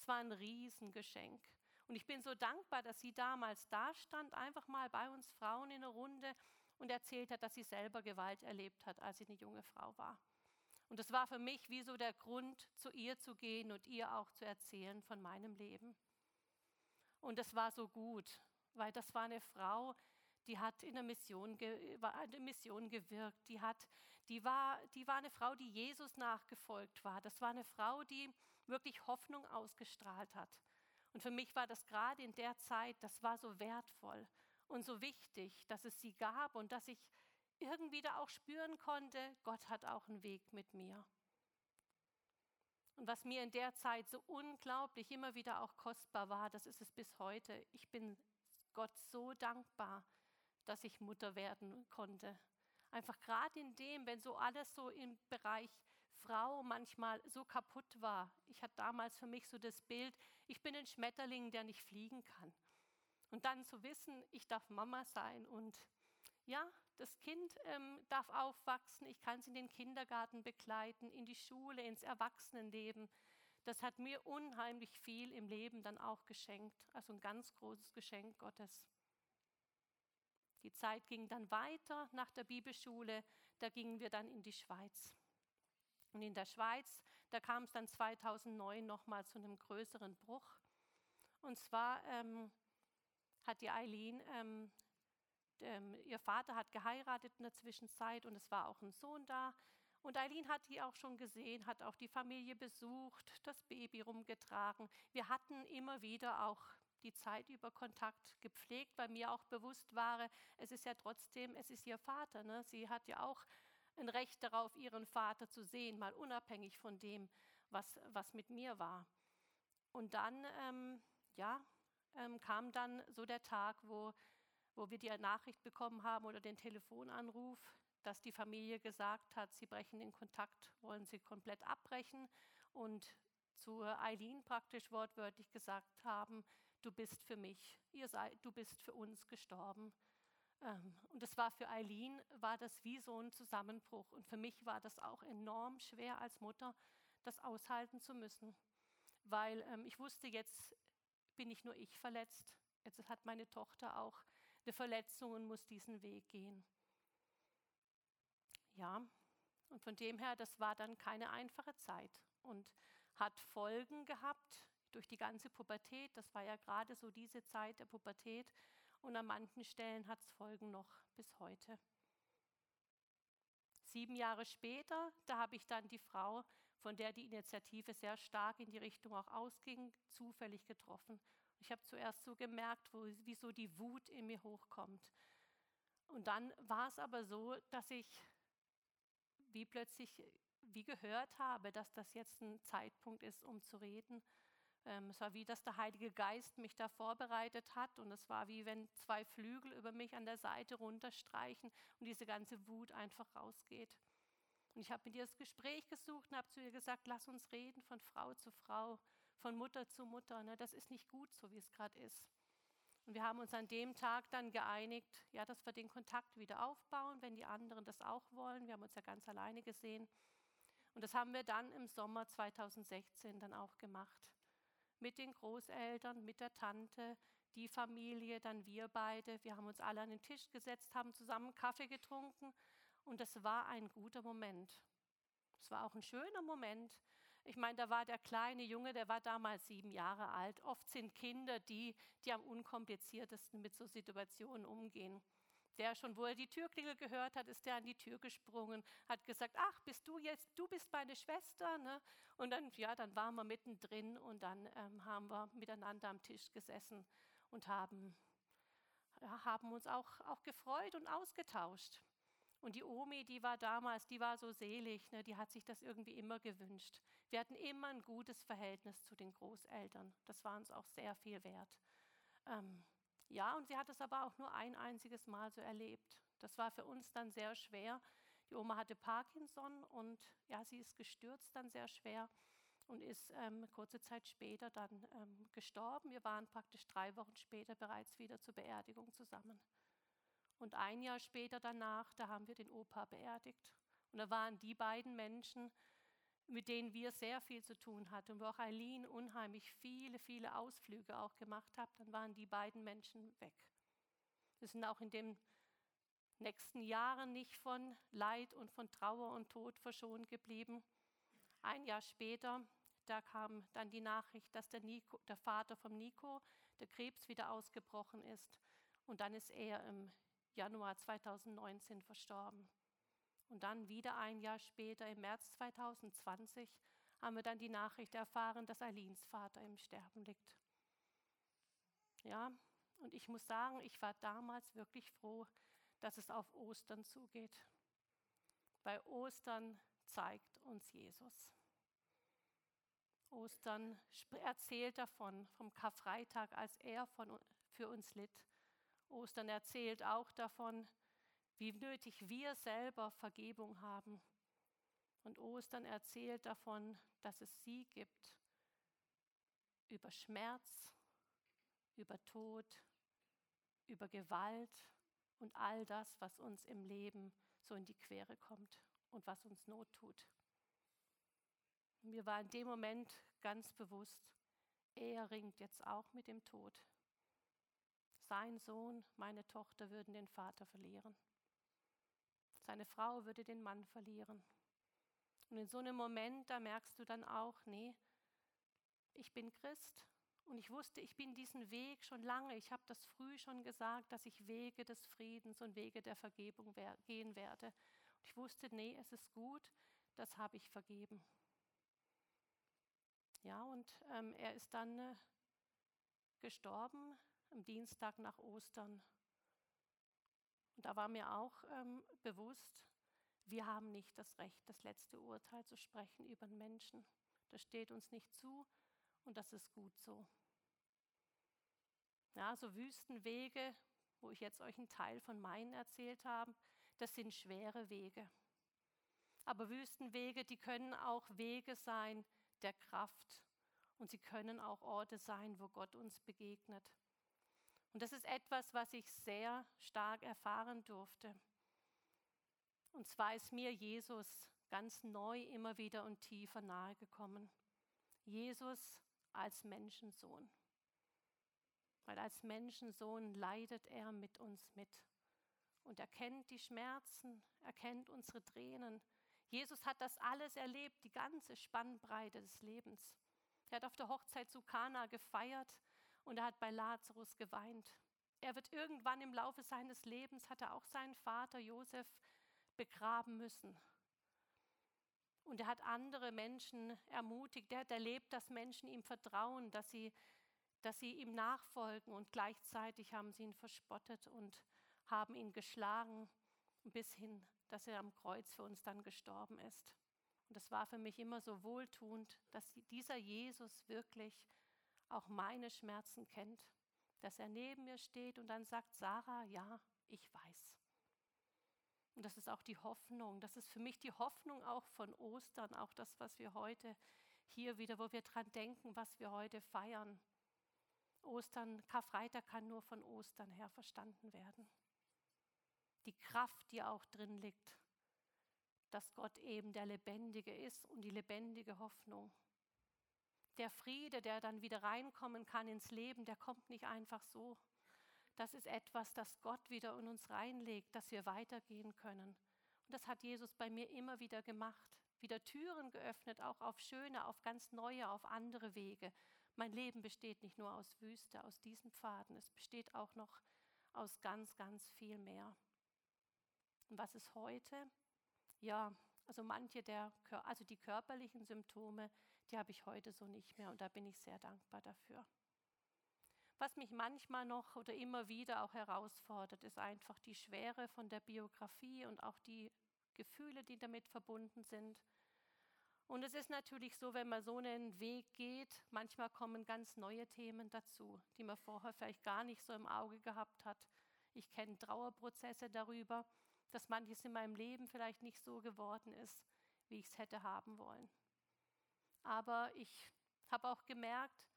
Speaker 2: Es war ein Riesengeschenk. Und ich bin so dankbar, dass sie damals da stand, einfach mal bei uns Frauen in der Runde und erzählt hat, dass sie selber Gewalt erlebt hat, als sie eine junge Frau war. Und das war für mich wie so der Grund, zu ihr zu gehen und ihr auch zu erzählen von meinem Leben. Und das war so gut, weil das war eine Frau, die hat in der Mission, in der Mission gewirkt, die, hat, die, war, die war eine Frau, die Jesus nachgefolgt war. Das war eine Frau, die wirklich Hoffnung ausgestrahlt hat. Und für mich war das gerade in der Zeit, das war so wertvoll und so wichtig, dass es sie gab und dass ich irgendwie da auch spüren konnte, Gott hat auch einen Weg mit mir. Und was mir in der Zeit so unglaublich immer wieder auch kostbar war, das ist es bis heute. Ich bin Gott so dankbar, dass ich Mutter werden konnte. Einfach gerade in dem, wenn so alles so im Bereich Frau manchmal so kaputt war. Ich hatte damals für mich so das Bild, ich bin ein Schmetterling, der nicht fliegen kann. Und dann zu wissen, ich darf Mama sein und ja, das Kind ähm, darf aufwachsen, ich kann es in den Kindergarten begleiten, in die Schule, ins Erwachsenenleben. Das hat mir unheimlich viel im Leben dann auch geschenkt. Also ein ganz großes Geschenk Gottes. Die Zeit ging dann weiter nach der Bibelschule, da gingen wir dann in die Schweiz. Und in der Schweiz, da kam es dann 2009 nochmal zu einem größeren Bruch. Und zwar ähm, hat die Eileen ähm, ähm, ihr Vater hat geheiratet in der Zwischenzeit und es war auch ein Sohn da. Und Eileen hat die auch schon gesehen, hat auch die Familie besucht, das Baby rumgetragen. Wir hatten immer wieder auch die Zeit über Kontakt gepflegt, weil mir auch bewusst war, es ist ja trotzdem, es ist ihr Vater. Ne? Sie hat ja auch ein Recht darauf, ihren Vater zu sehen, mal unabhängig von dem, was, was mit mir war. Und dann, ähm, ja, ähm, kam dann so der Tag, wo, wo wir die Nachricht bekommen haben oder den Telefonanruf, dass die Familie gesagt hat, sie brechen den Kontakt, wollen sie komplett abbrechen und zu Eileen praktisch wortwörtlich gesagt haben, du bist für mich, ihr seid, du bist für uns gestorben. Ähm, und es war für Eileen, war das wie so ein Zusammenbruch. Und für mich war das auch enorm schwer als Mutter, das aushalten zu müssen. Weil ähm, ich wusste, jetzt bin nicht nur ich verletzt, jetzt hat meine Tochter auch eine Verletzung und muss diesen Weg gehen. Ja, und von dem her, das war dann keine einfache Zeit und hat Folgen gehabt durch die ganze Pubertät. Das war ja gerade so diese Zeit der Pubertät und an manchen Stellen hat es Folgen noch bis heute. Sieben Jahre später, da habe ich dann die Frau, von der die Initiative sehr stark in die Richtung auch ausging, zufällig getroffen. Ich habe zuerst so gemerkt, wo, wie die Wut in mir hochkommt. Und dann war es aber so, dass ich wie plötzlich wie gehört habe, dass das jetzt ein Zeitpunkt ist, um zu reden. Ähm, es war wie, dass der Heilige Geist mich da vorbereitet hat und es war wie, wenn zwei Flügel über mich an der Seite runterstreichen und diese ganze Wut einfach rausgeht. Und ich habe mit ihr das Gespräch gesucht und habe zu ihr gesagt, lass uns reden von Frau zu Frau, von Mutter zu Mutter. Ne? Das ist nicht gut, so wie es gerade ist. Und wir haben uns an dem Tag dann geeinigt, ja, dass wir den Kontakt wieder aufbauen, wenn die anderen das auch wollen. Wir haben uns ja ganz alleine gesehen. Und das haben wir dann im Sommer 2016 dann auch gemacht. Mit den Großeltern, mit der Tante, die Familie, dann wir beide. Wir haben uns alle an den Tisch gesetzt, haben zusammen Kaffee getrunken und das war ein guter Moment. Es war auch ein schöner Moment, ich meine, da war der kleine Junge, der war damals sieben Jahre alt. Oft sind Kinder die, die am unkompliziertesten mit so Situationen umgehen. Der schon, wo er die Türklingel gehört hat, ist der an die Tür gesprungen, hat gesagt, ach, bist du jetzt, du bist meine Schwester. Ne? Und dann, ja, dann waren wir mittendrin und dann ähm, haben wir miteinander am Tisch gesessen und haben, ja, haben uns auch, auch gefreut und ausgetauscht. Und die Omi, die war damals, die war so selig, ne, die hat sich das irgendwie immer gewünscht. Wir hatten immer ein gutes Verhältnis zu den Großeltern. Das war uns auch sehr viel wert. Ähm, ja, und sie hat es aber auch nur ein einziges Mal so erlebt. Das war für uns dann sehr schwer. Die Oma hatte Parkinson und ja, sie ist gestürzt dann sehr schwer und ist ähm, kurze Zeit später dann ähm, gestorben. Wir waren praktisch drei Wochen später bereits wieder zur Beerdigung zusammen. Und ein Jahr später danach, da haben wir den Opa beerdigt. Und da waren die beiden Menschen, mit denen wir sehr viel zu tun hatten und wo auch Eileen unheimlich viele, viele Ausflüge auch gemacht hat, dann waren die beiden Menschen weg. Wir sind auch in den nächsten Jahren nicht von Leid und von Trauer und Tod verschont geblieben. Ein Jahr später, da kam dann die Nachricht, dass der, Nico, der Vater von Nico, der Krebs wieder ausgebrochen ist. Und dann ist er im Januar 2019 verstorben. Und dann wieder ein Jahr später, im März 2020, haben wir dann die Nachricht erfahren, dass Alins Vater im Sterben liegt. Ja, und ich muss sagen, ich war damals wirklich froh, dass es auf Ostern zugeht. Bei Ostern zeigt uns Jesus. Ostern erzählt davon, vom Karfreitag, als er von, für uns litt. Ostern erzählt auch davon, wie nötig wir selber Vergebung haben. Und Ostern erzählt davon, dass es sie gibt über Schmerz, über Tod, über Gewalt und all das, was uns im Leben so in die Quere kommt und was uns Not tut. Mir war in dem Moment ganz bewusst, er ringt jetzt auch mit dem Tod sein Sohn, meine Tochter würden den Vater verlieren. Seine Frau würde den Mann verlieren. Und in so einem Moment, da merkst du dann auch, nee, ich bin Christ Und ich wusste, ich bin diesen Weg schon lange. Ich habe das früh schon gesagt, dass ich Wege des Friedens und Wege der Vergebung gehen werde. Und ich wusste, nee, es ist gut, das habe ich vergeben. Ja, und ähm, er ist dann äh, gestorben am Dienstag nach Ostern. Und da war mir auch ähm, bewusst, wir haben nicht das Recht, das letzte Urteil zu sprechen über den Menschen. Das steht uns nicht zu und das ist gut so. Ja, so Wüstenwege, wo ich jetzt euch einen Teil von meinen erzählt habe, das sind schwere Wege. Aber Wüstenwege, die können auch Wege sein der Kraft und sie können auch Orte sein, wo Gott uns begegnet. Und das ist etwas, was ich sehr stark erfahren durfte. Und zwar ist mir Jesus ganz neu immer wieder und tiefer nahe gekommen. Jesus als Menschensohn. Weil als Menschensohn leidet er mit uns mit. Und er kennt die Schmerzen, er kennt unsere Tränen. Jesus hat das alles erlebt, die ganze Spannbreite des Lebens. Er hat auf der Hochzeit zu Kana gefeiert und er hat bei Lazarus geweint. Er wird irgendwann im Laufe seines Lebens, hat er auch seinen Vater Josef begraben müssen. Und er hat andere Menschen ermutigt. Er hat erlebt, dass Menschen ihm vertrauen, dass sie, dass sie ihm nachfolgen. Und gleichzeitig haben sie ihn verspottet und haben ihn geschlagen, bis hin, dass er am Kreuz für uns dann gestorben ist. Und das war für mich immer so wohltuend, dass dieser Jesus wirklich auch meine Schmerzen kennt, dass er neben mir steht und dann sagt, Sarah, ja, ich weiß. Und das ist auch die Hoffnung, das ist für mich die Hoffnung auch von Ostern, auch das, was wir heute hier wieder, wo wir dran denken, was wir heute feiern. Ostern, Karfreitag kann nur von Ostern her verstanden werden. Die Kraft, die auch drin liegt, dass Gott eben der Lebendige ist und die lebendige Hoffnung. Der Friede, der dann wieder reinkommen kann ins Leben, der kommt nicht einfach so. Das ist etwas, das Gott wieder in uns reinlegt, dass wir weitergehen können. Und das hat Jesus bei mir immer wieder gemacht. Wieder Türen geöffnet, auch auf schöne, auf ganz neue, auf andere Wege. Mein Leben besteht nicht nur aus Wüste, aus diesen Pfaden, es besteht auch noch aus ganz, ganz viel mehr. Und was ist heute? Ja, also manche der, also die körperlichen Symptome, die habe ich heute so nicht mehr und da bin ich sehr dankbar dafür. Was mich manchmal noch oder immer wieder auch herausfordert, ist einfach die Schwere von der Biografie und auch die Gefühle, die damit verbunden sind. Und es ist natürlich so, wenn man so einen Weg geht, manchmal kommen ganz neue Themen dazu, die man vorher vielleicht gar nicht so im Auge gehabt hat. Ich kenne Trauerprozesse darüber, dass manches in meinem Leben vielleicht nicht so geworden ist, wie ich es hätte haben wollen. Aber ich habe auch gemerkt,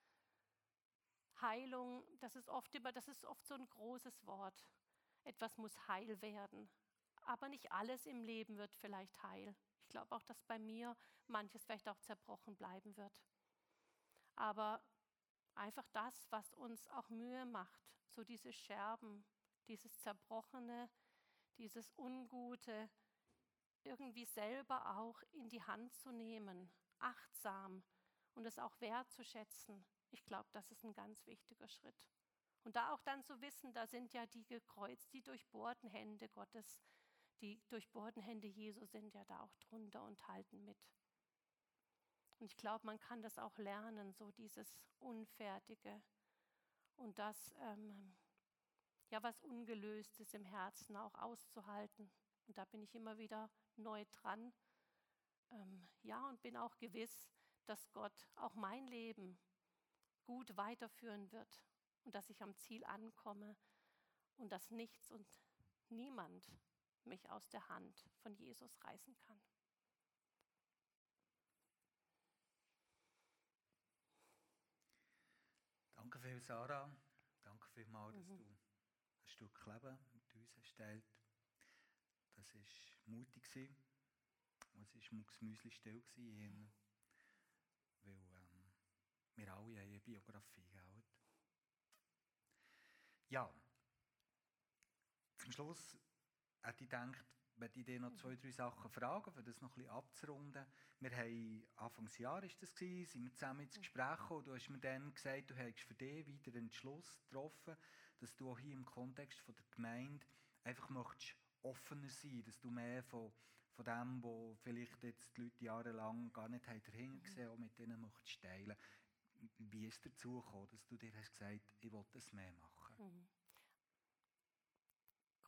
Speaker 2: Heilung, das ist oft immer, das ist oft so ein großes Wort. Etwas muss heil werden. Aber nicht alles im Leben wird vielleicht heil. Ich glaube auch, dass bei mir manches vielleicht auch zerbrochen bleiben wird. Aber einfach das, was uns auch Mühe macht, so diese Scherben, dieses Zerbrochene, dieses Ungute, irgendwie selber auch in die Hand zu nehmen, achtsam und es auch wertzuschätzen. Ich glaube, das ist ein ganz wichtiger Schritt. Und da auch dann zu wissen, da sind ja die gekreuzt, die durchbohrten Hände Gottes, die durchbohrten Hände Jesu sind ja da auch drunter und halten mit. Und ich glaube, man kann das auch lernen, so dieses Unfertige und das, ähm, ja, was ungelöst ist im Herzen auch auszuhalten. Und da bin ich immer wieder neu dran. Ähm, ja, und bin auch gewiss, dass Gott auch mein Leben gut weiterführen wird und dass ich am Ziel ankomme und dass nichts und niemand mich aus der Hand von Jesus reißen kann.
Speaker 1: Danke viel, Sarah. Danke vielmals, dass mhm. du ein Stück Leben mit uns hast teilt. Das war mutig. Es war mucksmüsli still, weil ähm, wir alle haben eine Biografie, gell? Ja, zum Schluss hätte ich gedacht, möchte ich dir noch zwei, drei Sachen fragen, um das noch ein bisschen abzurunden. Wir haben, Anfangsjahr ist das gewesen, sind wir zusammen ins Gespräch gekommen. Du hast mir dann gesagt, du hättest für dich wieder einen Entschluss getroffen, dass du auch hier im Kontext von der Gemeinde einfach möchtest offener sein, dass du mehr von, von dem, wo vielleicht jetzt die Leute jahrelang gar nicht dahinter gesehen auch mit denen möchtest teilen. Wie ist dazu gekommen, dass du dir hast gesagt, ich will das mehr machen? Mhm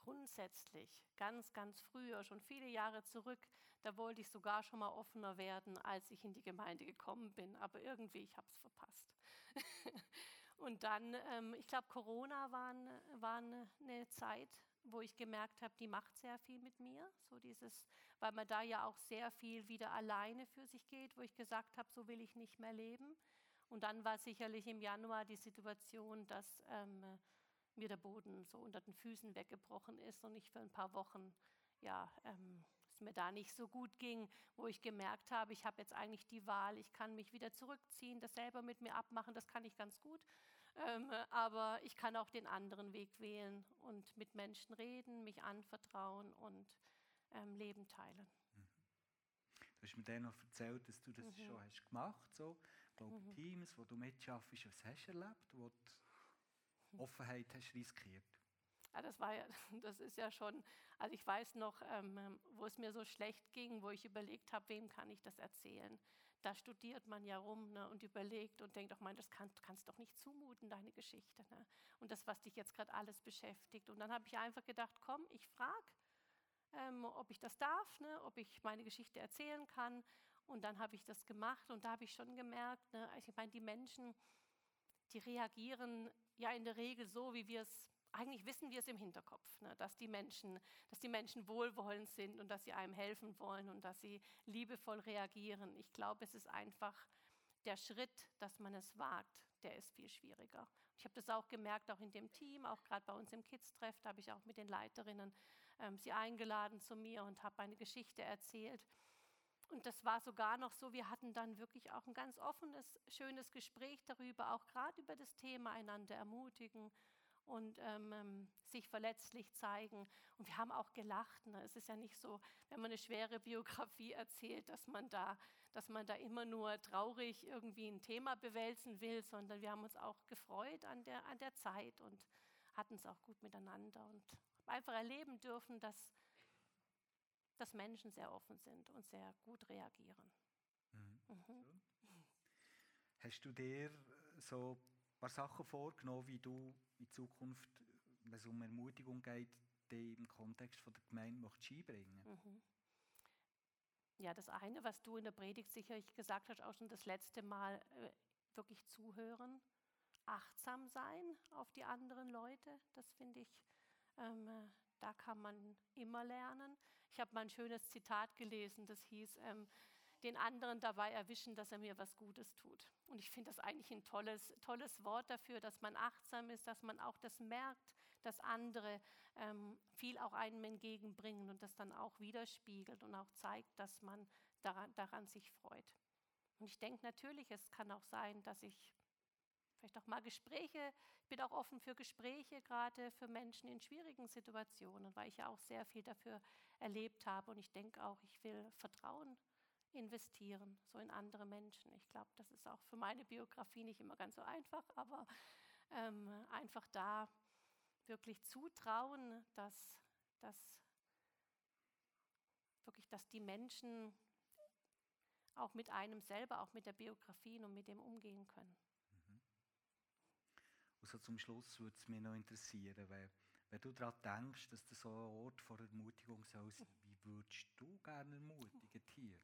Speaker 2: grundsätzlich, ganz, ganz früher, schon viele Jahre zurück, da wollte ich sogar schon mal offener werden, als ich in die Gemeinde gekommen bin. Aber irgendwie, ich habe es verpasst. und dann, ähm, ich glaube, Corona war, war eine Zeit, wo ich gemerkt habe, die macht sehr viel mit mir. So dieses, weil man da ja auch sehr viel wieder alleine für sich geht, wo ich gesagt habe, so will ich nicht mehr leben. Und dann war sicherlich im Januar die Situation, dass ähm, mir der Boden so unter den Füßen weggebrochen ist und ich für ein paar Wochen, ja, ähm, es mir da nicht so gut ging, wo ich gemerkt habe, ich habe jetzt eigentlich die Wahl, ich kann mich wieder zurückziehen, das selber mit mir abmachen, das kann ich ganz gut. Ähm, aber ich kann auch den anderen Weg wählen und mit Menschen reden, mich anvertrauen und ähm, Leben teilen.
Speaker 1: Du hast mir dann noch erzählt, dass du das mhm. schon hast gemacht hast, so. mhm. Teams, wo du mitschaffst, was hast du erlebt, wo du Offenheit hast riskiert?
Speaker 2: Ja, das war ja, das ist ja schon, also ich weiß noch, ähm, wo es mir so schlecht ging, wo ich überlegt habe, wem kann ich das erzählen. Da studiert man ja rum ne, und überlegt und denkt, doch, mein, das kann, kannst doch nicht zumuten, deine Geschichte. Ne? Und das, was dich jetzt gerade alles beschäftigt. Und dann habe ich einfach gedacht, komm, ich frage, ähm, ob ich das darf, ne, ob ich meine Geschichte erzählen kann. Und dann habe ich das gemacht und da habe ich schon gemerkt, ne, also ich meine, die Menschen, die reagieren ja in der Regel so, wie wir es eigentlich wissen wir es im Hinterkopf, ne, dass, die Menschen, dass die Menschen wohlwollend sind und dass sie einem helfen wollen und dass sie liebevoll reagieren. Ich glaube, es ist einfach der Schritt, dass man es wagt, der ist viel schwieriger. Ich habe das auch gemerkt, auch in dem Team, auch gerade bei uns im Kids-Treff, da habe ich auch mit den Leiterinnen ähm, sie eingeladen zu mir und habe eine Geschichte erzählt. Und das war sogar noch so, wir hatten dann wirklich auch ein ganz offenes, schönes Gespräch darüber, auch gerade über das Thema einander ermutigen und ähm, ähm, sich verletzlich zeigen. Und wir haben auch gelacht. Ne? Es ist ja nicht so, wenn man eine schwere Biografie erzählt, dass man da, dass man da immer nur traurig irgendwie ein Thema bewälzen will, sondern wir haben uns auch gefreut an der, an der Zeit und hatten es auch gut miteinander und einfach erleben dürfen, dass dass Menschen sehr offen sind und sehr gut reagieren. Mhm. Mhm.
Speaker 1: Hast du dir so paar Sachen vorgenommen, wie du in Zukunft, wenn es um Ermutigung geht, die im Kontext von der Gemeinde möchtest einbringen mhm.
Speaker 2: Ja, das eine, was du in der Predigt sicherlich gesagt hast, auch schon das letzte Mal, äh, wirklich zuhören, achtsam sein auf die anderen Leute, das finde ich, ähm, äh, da kann man immer lernen. Ich habe mal ein schönes Zitat gelesen, das hieß, ähm, den anderen dabei erwischen, dass er mir was Gutes tut. Und ich finde das eigentlich ein tolles, tolles Wort dafür, dass man achtsam ist, dass man auch das merkt, dass andere ähm, viel auch einem entgegenbringen und das dann auch widerspiegelt und auch zeigt, dass man daran, daran sich freut. Und ich denke natürlich, es kann auch sein, dass ich vielleicht auch mal Gespräche, ich bin auch offen für Gespräche, gerade für Menschen in schwierigen Situationen, weil ich ja auch sehr viel dafür erlebt habe. Und ich denke auch, ich will Vertrauen investieren, so in andere Menschen. Ich glaube, das ist auch für meine Biografie nicht immer ganz so einfach, aber ähm, einfach da wirklich zutrauen, dass, dass wirklich, dass die Menschen auch mit einem selber, auch mit der Biografie und mit dem umgehen können. Mhm.
Speaker 1: Also zum Schluss würde es mich noch interessieren, weil wenn du daran denkst, dass das so ein Ort vor Ermutigung soll wie würdest du gerne ermutigen hier?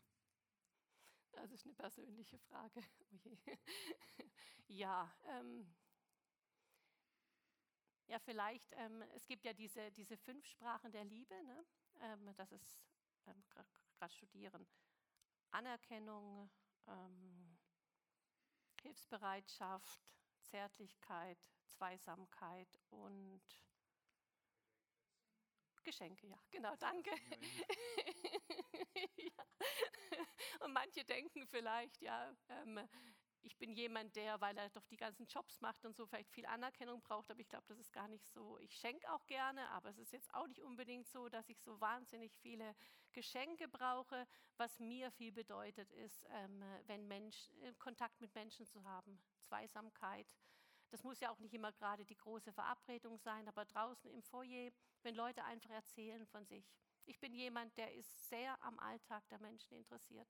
Speaker 2: Das ist eine persönliche Frage. Oh ja, ähm, ja, vielleicht, ähm, es gibt ja diese, diese fünf Sprachen der Liebe, ne? ähm, das ist ähm, gerade studieren. Anerkennung, ähm, Hilfsbereitschaft, Zärtlichkeit, Zweisamkeit und Geschenke, ja, genau, danke. ja. Und manche denken vielleicht, ja, ähm, ich bin jemand, der, weil er doch die ganzen Jobs macht und so vielleicht viel Anerkennung braucht, aber ich glaube, das ist gar nicht so. Ich schenke auch gerne, aber es ist jetzt auch nicht unbedingt so, dass ich so wahnsinnig viele Geschenke brauche. Was mir viel bedeutet, ist, ähm, wenn Mensch, äh, Kontakt mit Menschen zu haben, Zweisamkeit. Das muss ja auch nicht immer gerade die große Verabredung sein, aber draußen im Foyer, wenn Leute einfach erzählen von sich. Ich bin jemand, der ist sehr am Alltag der Menschen interessiert.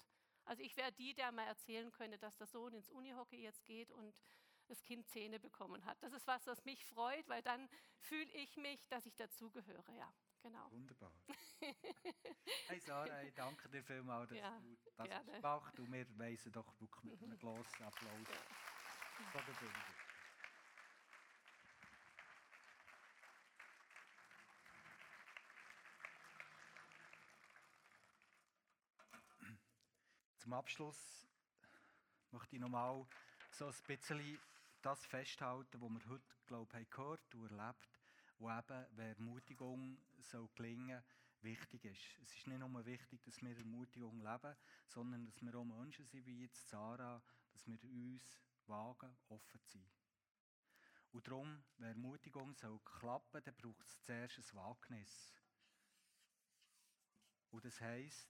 Speaker 2: Also ich wäre die, der mal erzählen könnte, dass der Sohn ins Unihockey jetzt geht und das Kind Zähne bekommen hat. Das ist was, was mich freut, weil dann fühle ich mich, dass ich dazugehöre. Ja, genau.
Speaker 1: Wunderbar. hey Sarah, ich danke dir vielmals, dass
Speaker 2: Ja,
Speaker 1: du das
Speaker 2: gerne.
Speaker 1: hast gemacht und wir weisen doch wirklich mit einem grossen Applaus vor der Bühne. Zum Abschluss möchte ich nochmal so ein bisschen das festhalten, was wir heute, glaube ich, gehört und erlebt, wo eben, wenn Ermutigung soll gelingen wichtig ist. Es ist nicht nur wichtig, dass wir Ermutigung leben, sondern dass wir auch Menschen sind, wie jetzt Sarah, dass wir uns wagen, offen zu sein. Und darum, wenn Ermutigung soll klappen, dann braucht es zuerst ein Wagnis. Und das heisst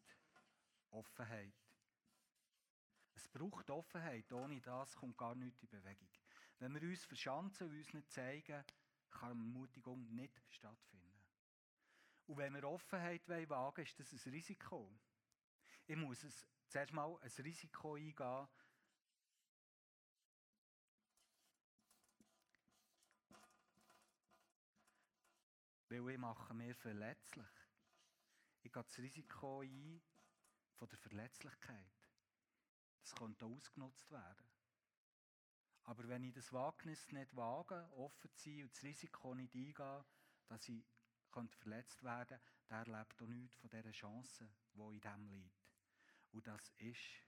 Speaker 1: Offenheit. Es braucht Offenheit, ohne das kommt gar nichts in Bewegung. Wenn wir uns verschanzen und uns nicht zeigen, kann Ermutigung nicht stattfinden. Und wenn wir Offenheit wagen wollen, ist das ein Risiko. Ich muss es zuerst mal ein Risiko eingehen, weil ich mache mich verletzlich. Ich gehe das Risiko ein von der Verletzlichkeit. Das könnte ausgenutzt werden. Aber wenn ich das Wagnis nicht wage, offen zu sein und das Risiko nicht eingehe, dass ich verletzt werden könnte, der erlebt auch nichts von dieser Chance, die in dem liegt. Und das ist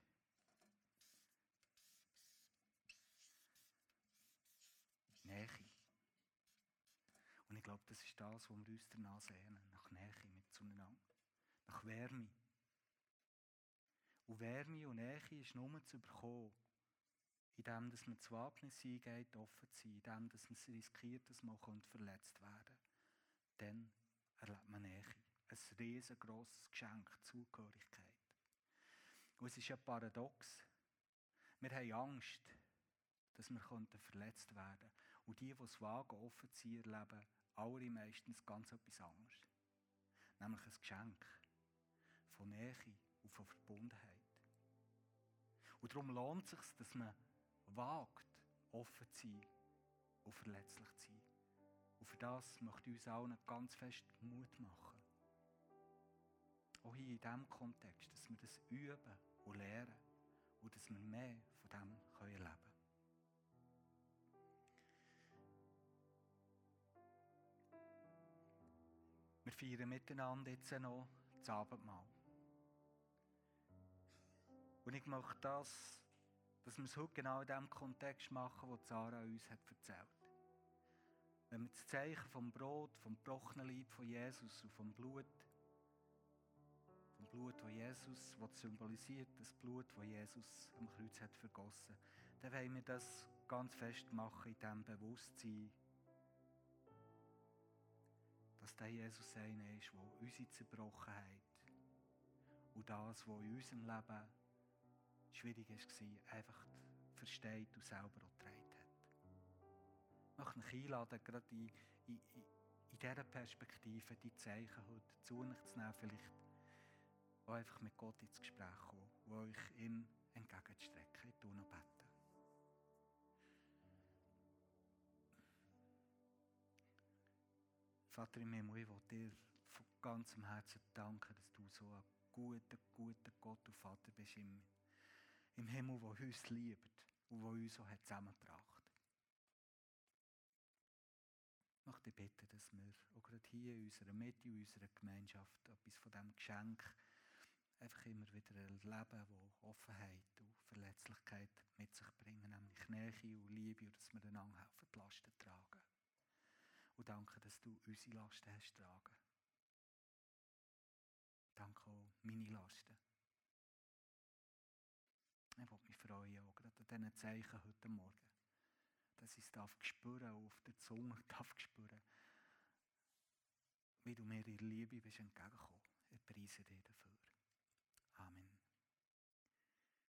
Speaker 1: Nähe. Und ich glaube, das ist das, was wir uns danach sehnen, nach Nähe mit zueinander, nach Wärme. Und Wärme und Nähe ist nur zu bekommen, indem dass man das Wagnis eingeht, offen zu sein, indem dass man es riskiert, dass man verletzt werden könnte. Dann erlebt man Nähe. Ein riesengroßes Geschenk, Zugehörigkeit. Und es ist ja paradox. Wir haben Angst, dass wir verletzt werden könnten. Und die, die es wagen, offen zu sein, erleben alle meistens ganz etwas anderes. Nämlich ein Geschenk von Nähe und von Verbundenheit. Und darum lohnt es sich, dass man wagt, offen zu sein und verletzlich zu sein. Und für das möchte ich uns allen ganz fest Mut machen. Auch hier in diesem Kontext, dass wir das üben und lernen und dass wir mehr von dem erleben können. Wir feiern miteinander jetzt noch das Abendmahl. Und ich möchte das, dass wir es heute genau in dem Kontext machen, wo Sarah uns hat erzählt. Wenn wir das Zeichen vom Brot, vom gebrochenen Leib von Jesus und vom Blut, vom Blut, das Jesus, was symbolisiert, das Blut, das Jesus am Kreuz hat vergossen, dann wollen wir das ganz fest machen in diesem Bewusstsein, dass der Jesus einer ist, der unsere Zerbrochenheit und das, was in unserem Leben schwierig war, einfach versteht und selber auch getragen hat. Ich möchte euch einladen, gerade in, in, in dieser Perspektive die Zeichen heute zu euch zu nehmen, vielleicht auch einfach mit Gott ins Gespräch kommen, wo euch ihm entgegenzustrecken. Ich tue noch beten. Vater im Himmel, ich will dir von ganzem Herzen danken, dass du so ein guter, guter Gott und Vater bist im, im Himmel, der uns liebt und der uns hat zusammengebracht. Ich möchte bitten, dass wir auch gerade hier in unserer Mitte, in unserer Gemeinschaft etwas von diesem Geschenk einfach immer wieder erleben, wo Offenheit und Verletzlichkeit mit sich bringen, nämlich Nähe und Liebe und dass wir einander helfen, die Lasten tragen. Und danke, dass du unsere Lasten hast tragen. Danke auch meine Lasten. Freuen, auch gerade an diesen Zeichen heute Morgen. Dass ich es darf spüren, auf der Zunge darf spüren, wie du mir in Liebe bist entgegengekommen. Ich preise dich dafür.